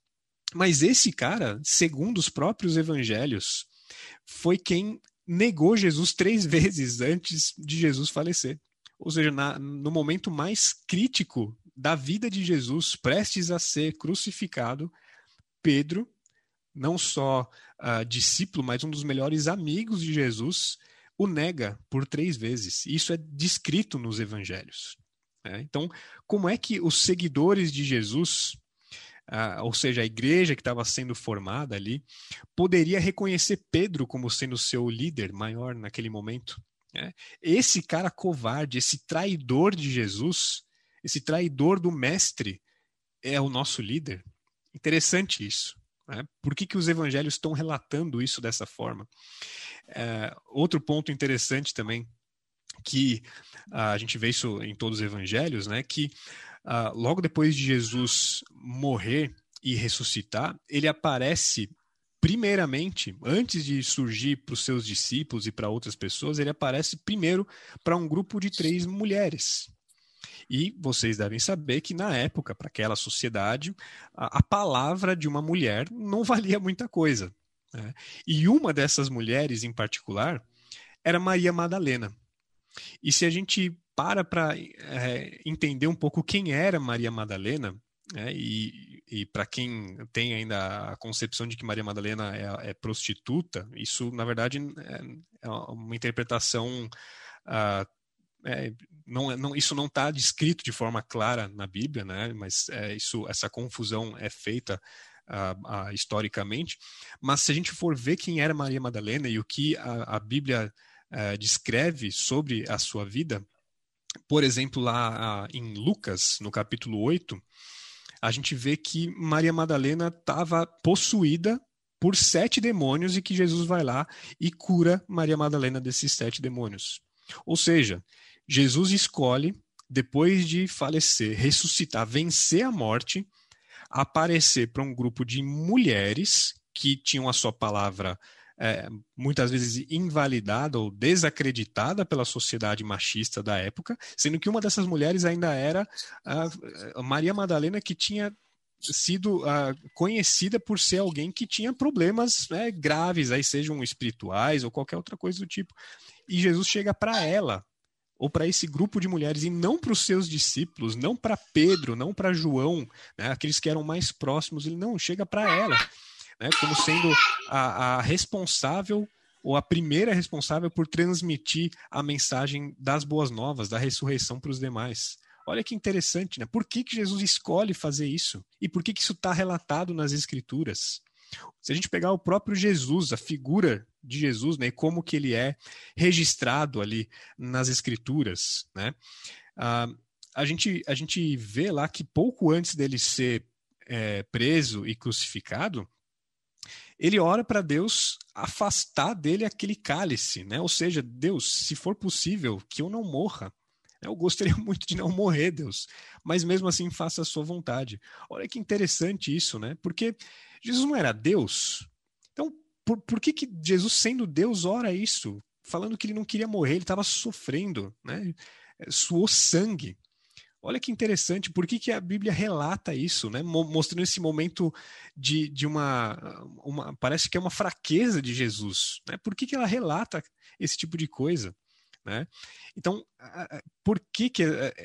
Mas esse cara, segundo os próprios evangelhos, foi quem negou Jesus três (laughs) vezes antes de Jesus falecer. Ou seja, na, no momento mais crítico da vida de Jesus, prestes a ser crucificado, Pedro, não só uh, discípulo, mas um dos melhores amigos de Jesus, o nega por três vezes. Isso é descrito nos evangelhos. Né? Então, como é que os seguidores de Jesus, ah, ou seja, a igreja que estava sendo formada ali, poderia reconhecer Pedro como sendo seu líder maior naquele momento? Né? Esse cara covarde, esse traidor de Jesus, esse traidor do mestre, é o nosso líder. Interessante isso. Né? Por que, que os evangelhos estão relatando isso dessa forma? É, outro ponto interessante também, que uh, a gente vê isso em todos os evangelhos, né, que uh, logo depois de Jesus morrer e ressuscitar, ele aparece primeiramente, antes de surgir para os seus discípulos e para outras pessoas, ele aparece primeiro para um grupo de três mulheres. E vocês devem saber que na época, para aquela sociedade, a, a, palavra de uma mulher não (laughs) valia muita coisa. Né? E uma dessas mulheres em particular era Maria Madalena. E se a gente para para é, entender um pouco quem era Maria Madalena, né? e, e para quem tem ainda a concepção de que Maria Madalena é, é prostituta, isso na verdade é, é uma interpretação. Uh, é, não, não, isso não está descrito de forma clara na Bíblia, né? mas é, isso, essa confusão é feita uh, uh, historicamente, mas se a gente for ver quem era Maria Madalena e o que a, a Bíblia uh, descreve sobre a sua vida, por exemplo, lá em Lucas, no capítulo 8, a gente vê que Maria Madalena estava possuída por sete demônios e que Jesus vai lá e cura Maria Madalena desses sete demônios. Ou seja, Jesus escolhe, depois de falecer, ressuscitar, vencer a morte, aparecer para um grupo de mulheres que tinham a sua palavra é, muitas vezes invalidada ou desacreditada pela sociedade machista da época, sendo que uma dessas mulheres ainda era a, Maria Madalena, que tinha sido uh, conhecida por ser alguém que tinha problemas né, graves, aí sejam espirituais ou qualquer outra coisa do tipo. E Jesus chega para ela ou para esse grupo de mulheres e não para os seus discípulos, não para Pedro, não para João, né, aqueles que eram mais próximos, ele não chega para ela, né, como sendo a, a responsável ou a primeira responsável por transmitir a mensagem das boas novas, da ressurreição para os demais. Olha que interessante, né? Por que, que Jesus escolhe fazer isso? E por que, que isso está relatado nas Escrituras? Se a gente pegar o próprio Jesus, a figura de Jesus, né, e como que ele é registrado ali nas escrituras, né, uh, a, gente, a gente vê lá que pouco antes dele ser é, preso e crucificado, ele ora para Deus afastar dele aquele cálice, né? Ou seja, Deus, se for possível, que eu não morra. Eu gostaria (laughs) muito de não morrer, Deus, mas mesmo assim faça a sua vontade. Olha que interessante isso, né? Porque Jesus não era Deus. Então, por, por que, que Jesus, sendo Deus, ora isso? falando que ele não queria morrer, ele estava sofrendo, né? suou sangue. Olha que interessante, por que, que a Bíblia relata isso, né? mostrando esse momento de, de uma, uma. Parece que é uma fraqueza de Jesus. Né? Por que, que ela relata esse tipo de coisa? Né? Então, por que, que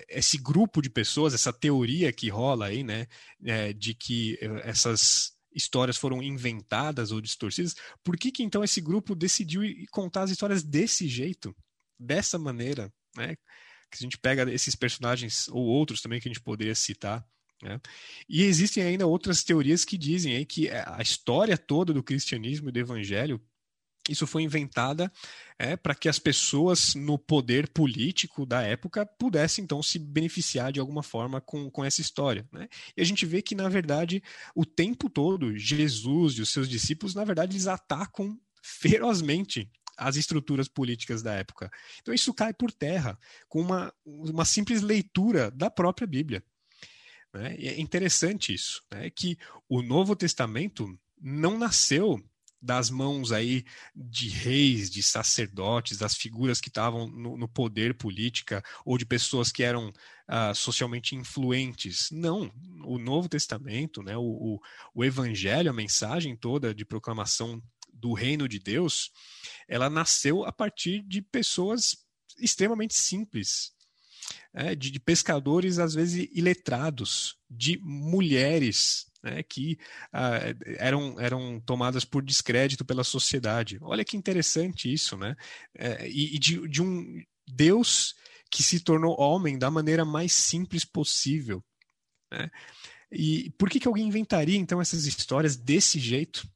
esse grupo de pessoas, essa teoria que rola aí, né, é, de que essas histórias foram inventadas ou distorcidas, por que, que então esse grupo decidiu contar as histórias desse jeito, dessa maneira, né? Que a gente pega esses personagens ou outros também que a gente poderia citar. Né? E existem ainda outras teorias que dizem que a história toda do cristianismo e do evangelho isso foi inventada é, para que as pessoas no poder político da época pudessem então se beneficiar de alguma forma com, com essa história. Né? E a gente vê que, na verdade, o tempo todo, Jesus e os seus discípulos, na verdade, eles atacam ferozmente as estruturas políticas da época. Então isso cai por terra com uma, uma simples leitura da própria Bíblia. Né? E é interessante isso, né? que o Novo Testamento não nasceu das mãos aí de reis, de sacerdotes, das figuras que estavam no, no poder política ou de pessoas que eram uh, socialmente influentes. Não, o Novo Testamento, né, o, o, o Evangelho, a mensagem toda de proclamação do reino de Deus, ela nasceu a partir de pessoas extremamente simples, é, de, de, pescadores às vezes iletrados, de mulheres né, que ah, eram, eram tomadas por descrédito pela sociedade. Olha que interessante isso, né? É, e, de, de um Deus que se tornou homem da maneira mais simples possível. Né? E por que, que alguém inventaria então essas histórias desse jeito?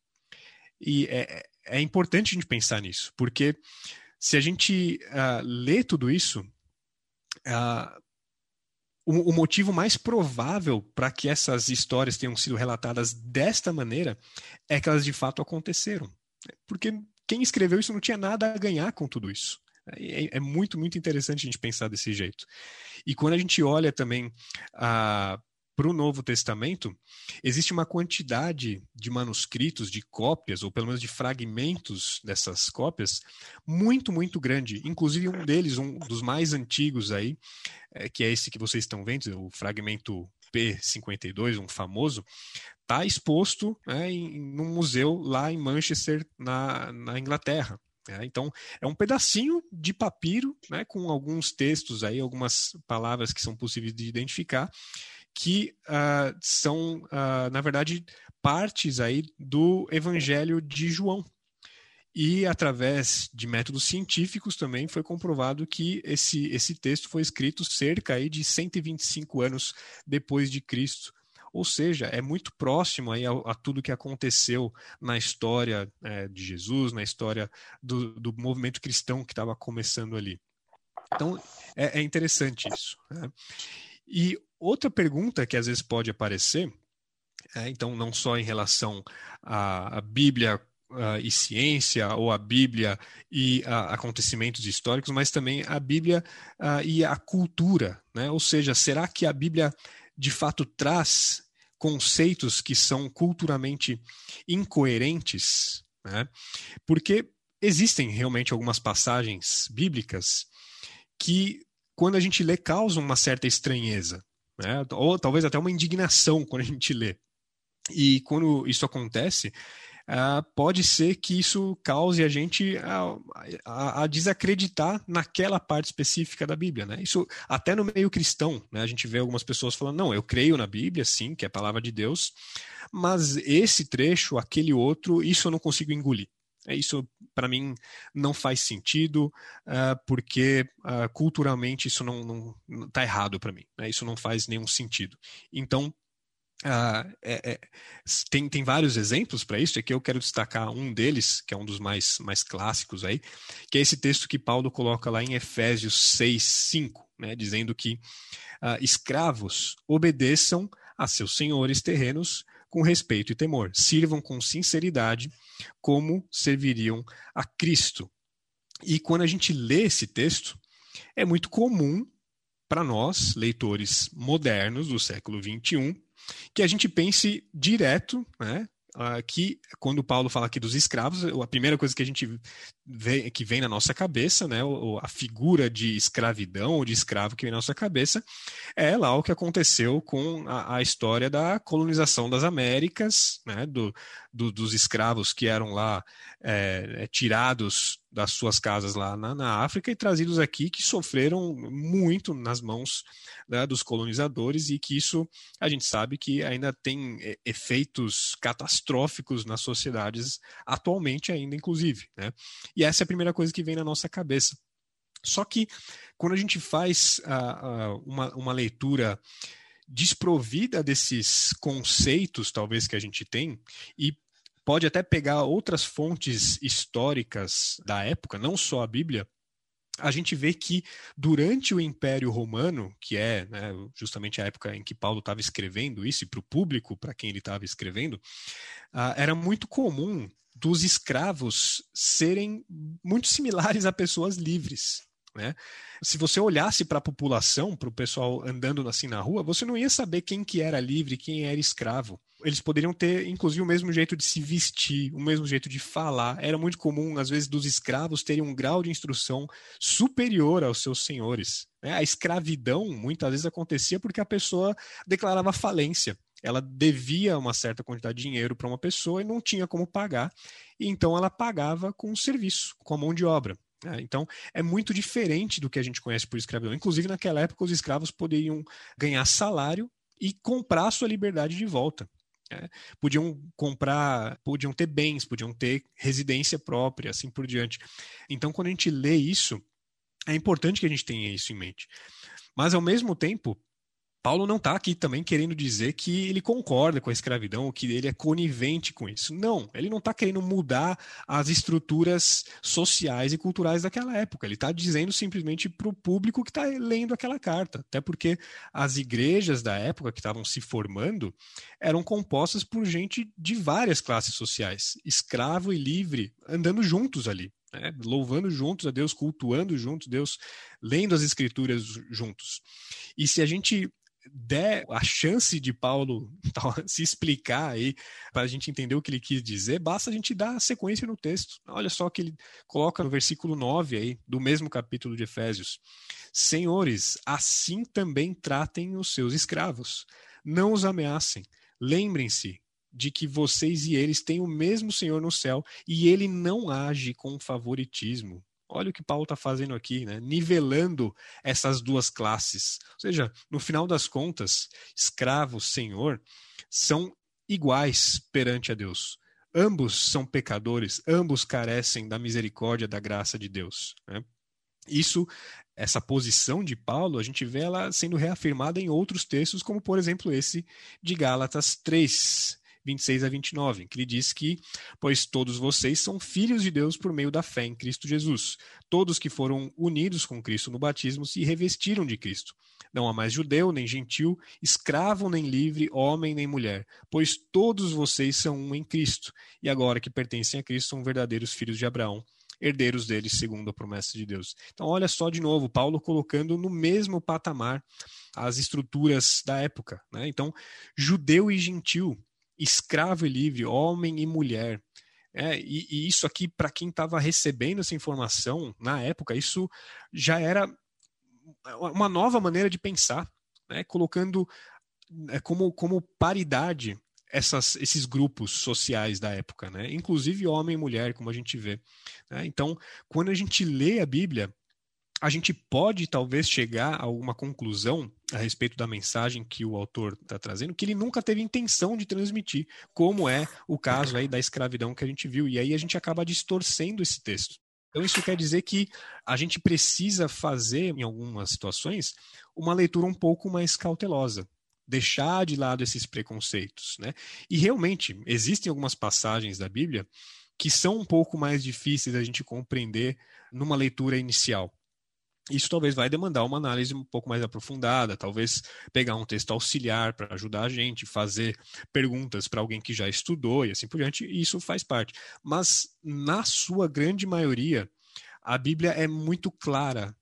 E é, é importante a gente pensar nisso, porque se a gente uh, lê tudo isso, uh, o, o motivo mais provável para que essas histórias tenham sido relatadas desta maneira é que elas de fato aconteceram. Porque quem escreveu isso não tinha nada a ganhar com tudo isso. É, é, muito, muito interessante a gente pensar desse jeito. E quando a gente olha também a para o Novo Testamento, existe uma quantidade de manuscritos, de cópias, ou pelo menos de fragmentos dessas cópias, muito, muito grande. Inclusive, um deles, um dos mais antigos aí, é, que é esse que vocês estão vendo, o fragmento P52, um famoso, está exposto né, em, num museu lá em Manchester, na, na Inglaterra. É, então, é um pedacinho de papiro, né, com alguns textos aí, algumas palavras que são possíveis de identificar, que uh, são, uh, na verdade, partes aí do Evangelho de João. E através de métodos científicos também foi comprovado que esse, esse texto foi escrito cerca aí de 125 anos depois de Cristo. Ou seja, é muito próximo aí a, a tudo que aconteceu na história é, de Jesus, na história do, do movimento cristão que estava começando ali. Então, é, é interessante isso. Né? E outra pergunta que às vezes pode aparecer, é, então não só em relação à, à Bíblia uh, e ciência, ou a Bíblia e uh, acontecimentos históricos, mas também a Bíblia uh, e a cultura. Né? Ou seja, será que a Bíblia de fato traz conceitos que são culturalmente incoerentes? Né? Porque existem realmente algumas passagens bíblicas que quando a gente lê, causam uma certa estranheza, né? ou talvez até uma indignação (laughs) quando a gente lê. E quando isso acontece, uh, pode ser que isso cause a gente a, a, a, desacreditar naquela parte específica da Bíblia. Né? Isso até no meio cristão, né? a gente vê algumas pessoas falando: não, eu creio na Bíblia, sim, que é a palavra de Deus, mas esse trecho, aquele outro, isso eu não consigo engolir. É, isso, para mim, não faz sentido, uh, porque uh, culturalmente isso não está errado para mim. Né? Isso não faz nenhum sentido. Então, Uh, é, é, tem, tem vários exemplos para isso, e aqui eu quero destacar um deles, que é um dos mais, mais clássicos aí, que é esse texto que Paulo coloca lá em Efésios 6, 5, né, dizendo que escravos obedeçam a seus senhores terrenos com respeito e temor. Sirvam com sinceridade como serviriam a Cristo. E quando a gente lê esse texto, é muito comum para nós, leitores modernos do século XXI, que a gente pense direto, né, uh, que quando Paulo fala aqui dos escravos, a primeira coisa que a gente vê, que vem na nossa cabeça, né, a figura de escravidão ou de escravo que vem na nossa cabeça, é lá o que aconteceu com a, a história da colonização das Américas, né, do, do, dos escravos que eram lá é, tirados das suas casas lá na, na, África e trazidos aqui, que sofreram muito nas mãos né, dos colonizadores e que isso a gente sabe que ainda tem é, efeitos catastróficos nas sociedades atualmente ainda, inclusive. Né? E essa é a primeira coisa que vem na nossa cabeça. Só que quando a gente faz uh, uh, uma, uma leitura desprovida desses conceitos, talvez, que a gente tem, e pode até pegar outras fontes históricas da época, não só a Bíblia, a gente vê que durante o Império Romano, que é né, justamente a época em que Paulo estava escrevendo isso, e para o público para quem ele estava escrevendo, uh, era muito comum dos escravos serem muito similares a pessoas livres. Né? Se você olhasse para a população, para o pessoal andando assim na rua, você não ia saber quem que era livre, quem era escravo. Eles poderiam ter, inclusive, o mesmo jeito de se vestir, o mesmo jeito de falar. Era muito comum, às vezes, dos escravos terem um grau de instrução superior aos seus senhores. Né? A escravidão, muitas vezes, acontecia porque a pessoa declarava falência ela devia uma certa quantidade de dinheiro para uma pessoa e não tinha como pagar, e então ela pagava com o serviço, com a mão de obra. É, então, é muito diferente do que a gente conhece por escravidão. Inclusive, naquela época, os escravos poderiam ganhar salário e comprar sua liberdade de volta. É, podiam comprar, podiam ter bens, podiam ter residência própria, assim por diante. Então, quando a gente lê isso, é importante que a gente tenha isso em mente. Mas, ao mesmo tempo, Paulo não está aqui também querendo dizer que ele concorda com a escravidão, que ele é conivente com isso. Não, ele não está querendo mudar as estruturas sociais e culturais daquela época. Ele está dizendo simplesmente para o público que está lendo aquela carta. Até porque as igrejas da época que estavam se formando eram compostas por gente de várias classes sociais, escravo e livre, andando juntos ali. Né? louvando juntos a Deus, cultuando juntos Deus, lendo as escrituras juntos. E se a gente der a chance de Paulo (laughs) se explicar aí, para a gente entender o que ele quis dizer, basta a gente dar a sequência no texto. Olha só que ele coloca no versículo 9 aí, do mesmo capítulo de Efésios. Senhores, assim também tratem os seus escravos. Não os ameacem. Lembrem-se de que vocês e eles têm o mesmo Senhor no céu e ele não age com favoritismo. Olha o que Paulo está fazendo aqui, né? nivelando essas duas classes. Ou seja, no final das contas, escravo, senhor, são iguais perante a Deus. Ambos são pecadores, ambos carecem da misericórdia, da graça de Deus. Né? Isso, essa posição de Paulo, a gente vê ela sendo reafirmada em outros textos, como por exemplo esse de Gálatas 3, 26 a 29, que ele diz que, pois todos vocês são filhos de Deus por meio da fé em Cristo Jesus. Todos que foram unidos com Cristo no batismo se revestiram de Cristo. Não há mais judeu, nem gentil, escravo, nem livre, homem, nem mulher, pois todos vocês são um em Cristo. E agora que pertencem a Cristo, são verdadeiros filhos de Abraão, herdeiros deles segundo a promessa de Deus. Então, olha só de novo, Paulo colocando no mesmo patamar as estruturas da época. Né? Então, judeu e gentil escravo e livre, homem e mulher. É, e, e isso aqui, para quem estava recebendo essa informação na época, isso já era uma nova maneira de pensar, né? colocando é, como, como paridade essas, esses grupos sociais da época, né? inclusive homem e mulher, como a gente vê. Né? Então, quando a gente lê a Bíblia, a gente pode talvez chegar a alguma conclusão a respeito da mensagem que o autor está trazendo, que ele nunca teve intenção de transmitir, como é o caso aí da escravidão que a gente viu. E aí a gente acaba distorcendo esse texto. Então, isso quer dizer que a gente precisa fazer, em algumas situações, uma leitura um pouco mais cautelosa. Deixar de lado esses preconceitos. Né? E realmente, existem algumas passagens da Bíblia que são um pouco mais difíceis da gente compreender numa leitura inicial. Isso talvez vai demandar uma análise um pouco mais aprofundada, talvez pegar um texto auxiliar para ajudar a gente, fazer perguntas para alguém que já estudou e assim por diante, isso faz parte. Mas, na sua grande maioria, a Bíblia é muito clara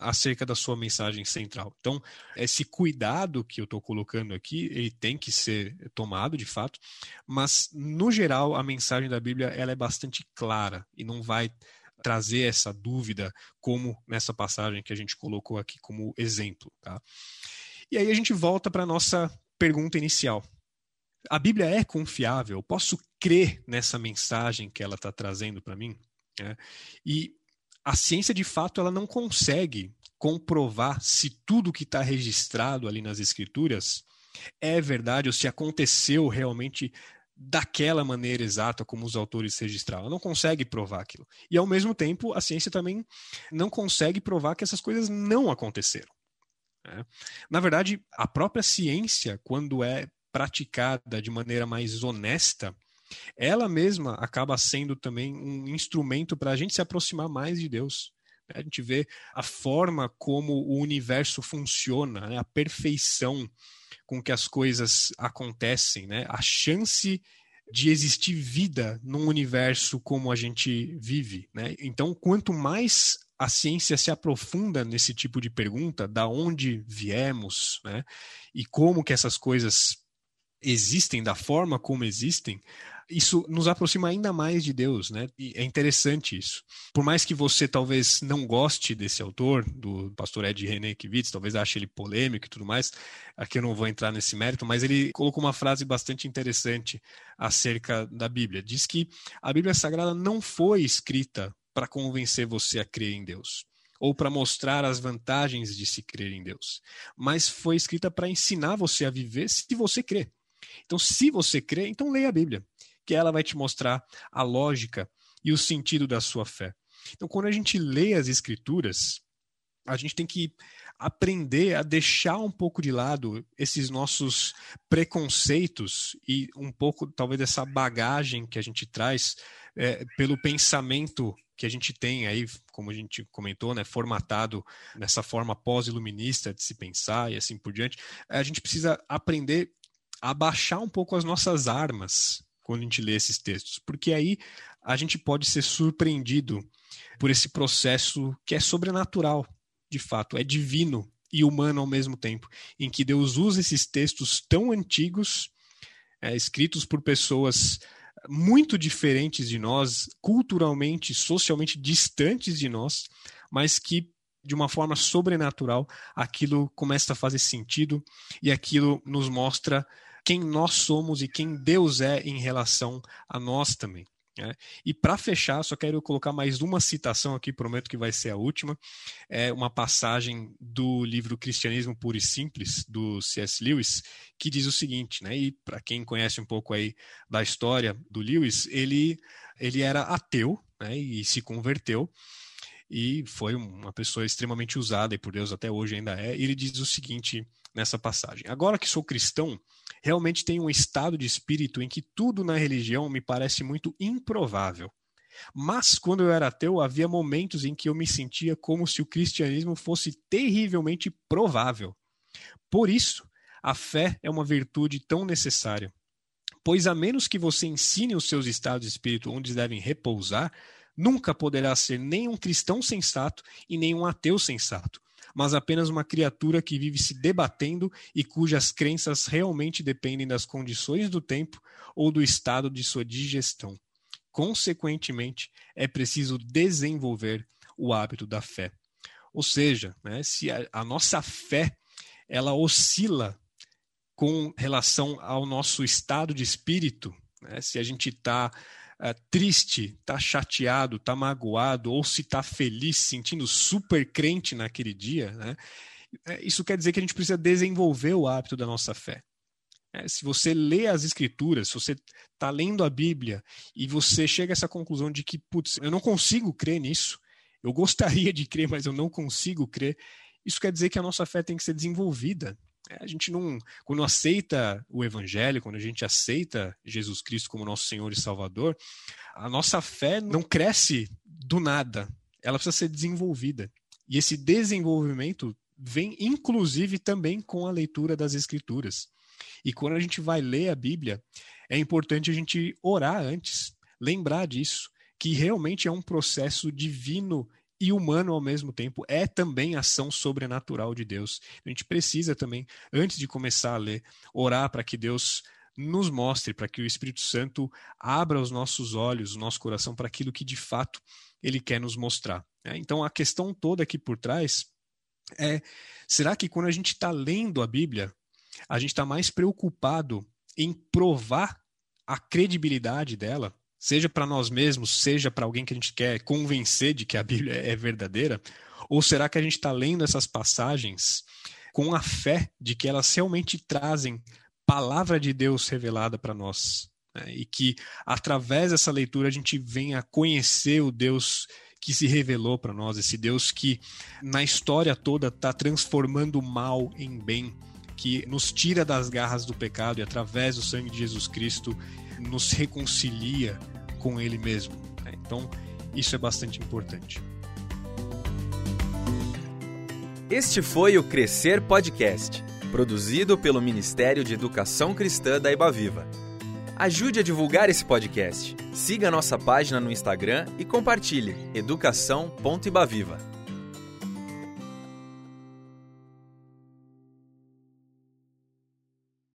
acerca da sua mensagem central. Então, esse cuidado que eu estou colocando aqui, ele tem que ser tomado de fato, mas no geral a mensagem da Bíblia ela é bastante clara e não vai trazer essa dúvida como nessa passagem que a gente colocou aqui como exemplo. Tá? E aí a gente volta para a nossa pergunta inicial. A Bíblia é confiável? Posso crer nessa mensagem que ela está trazendo para mim? É. E a ciência, de fato, ela não consegue comprovar se tudo que está registrado ali nas escrituras é verdade ou se aconteceu realmente daquela maneira exata como os autores registraram. Ela não consegue provar aquilo. E, ao mesmo tempo, a ciência também não consegue provar que essas coisas não aconteceram. Né? Na verdade, a própria ciência, quando é praticada de maneira mais honesta, ela mesma acaba sendo também um instrumento para a gente se aproximar mais de Deus. A gente vê a forma como o universo funciona, né? a perfeição com que as coisas acontecem, né? a chance de existir vida num universo como a gente vive. Né? Então, quanto mais a ciência se aprofunda nesse tipo de pergunta, da onde viemos, né? e como que essas coisas existem, da forma como existem, isso nos aproxima ainda mais de Deus, né? E é interessante isso. Por mais que você talvez não goste desse autor, do pastor Ed René Kivitz, talvez ache ele polêmico e tudo mais, aqui eu não vou entrar nesse mérito, mas ele colocou uma frase bastante interessante acerca da Bíblia. Diz que a Bíblia Sagrada não foi escrita para convencer você a crer em Deus ou para mostrar as vantagens de se crer em Deus, mas foi escrita para ensinar você a viver se você crer. Então, se você crê, então leia a Bíblia, que ela vai te mostrar a lógica e o sentido da sua fé. Então, quando a gente lê as Escrituras, a gente tem que aprender a deixar um pouco de lado esses nossos preconceitos e um pouco, talvez, dessa bagagem que a gente traz é, pelo pensamento que a gente tem aí, como a gente comentou, né, formatado nessa forma pós-iluminista de se pensar e assim por diante. A gente precisa aprender abaixar um pouco as nossas armas quando a gente lê esses textos, porque aí a gente pode ser surpreendido por esse processo que é sobrenatural, de fato, é divino e humano ao mesmo tempo, em que Deus usa esses textos tão antigos, é, escritos por pessoas muito diferentes de nós, culturalmente, socialmente distantes de nós, mas que de uma forma sobrenatural aquilo começa a fazer sentido e aquilo nos mostra quem nós somos e quem Deus é em relação a nós também. Né? E para fechar, só quero colocar mais uma citação aqui, prometo que vai ser a última. É uma passagem do livro Cristianismo Puro e Simples, do C.S. Lewis, que diz o seguinte, né? E para quem conhece um pouco aí da história do Lewis, ele, ele era ateu né? e se converteu e foi uma pessoa extremamente usada e por Deus até hoje ainda é. E ele diz o seguinte nessa passagem: Agora que sou cristão, realmente tenho um estado de espírito em que tudo na religião me parece muito improvável. Mas quando eu era ateu, havia momentos em que eu me sentia como se o cristianismo fosse terrivelmente provável. Por isso, a fé é uma virtude tão necessária. Pois a menos que você ensine os seus estados de espírito onde devem repousar, nunca poderá ser nem um cristão sensato e nem um ateu sensato, mas apenas uma criatura que vive se debatendo e cujas crenças realmente dependem das condições do tempo ou do estado de sua digestão. Consequentemente, é preciso desenvolver o hábito da fé. Ou seja, né, se a, a nossa fé ela oscila com relação ao nosso estado de espírito, né, se a gente está uh, triste, está chateado, está magoado, ou se está feliz, sentindo super crente naquele dia, né? É, isso quer dizer que a gente precisa desenvolver o hábito da nossa fé. É, se você lê as escrituras, se você está lendo a Bíblia e você chega a essa conclusão de que, putz, eu não consigo crer nisso, eu gostaria de crer, mas eu não consigo crer, isso quer dizer que a nossa fé tem que ser desenvolvida. É, a gente não, quando aceita o Evangelho, quando a gente aceita Jesus Cristo como nosso Senhor e Salvador, a nossa fé não cresce do nada, ela precisa ser desenvolvida. E esse desenvolvimento vem, inclusive, também com a leitura das Escrituras. E quando a gente vai ler a Bíblia, é importante a gente orar antes, lembrar disso, que realmente é um processo divino e humano ao mesmo tempo, é também ação sobrenatural de Deus. A gente precisa também, antes de começar a ler, orar para que Deus nos mostre, para que o Espírito Santo abra os nossos olhos, o nosso coração para aquilo que de fato ele quer nos mostrar. É, então a questão toda aqui por trás é: será que quando a gente está lendo a Bíblia, a gente está mais preocupado em provar a credibilidade dela, seja para nós mesmos, seja para alguém que a gente quer convencer de que a Bíblia é verdadeira? Ou será que a gente está lendo essas passagens com a fé de que elas realmente trazem palavra de Deus revelada para nós? Né? E que através dessa leitura a gente venha conhecer o Deus que se revelou para nós, esse Deus que na história toda está transformando o mal em bem, que nos tira das garras do pecado e através do sangue de Jesus Cristo nos reconcilia com Ele mesmo. Né? Então, isso é bastante importante. Este foi o Crescer Podcast, produzido pelo Ministério de Educação Cristã da Ibaviva. Ajude a divulgar esse podcast. Siga a nossa página no Instagram e compartilhe educação.ibaviva.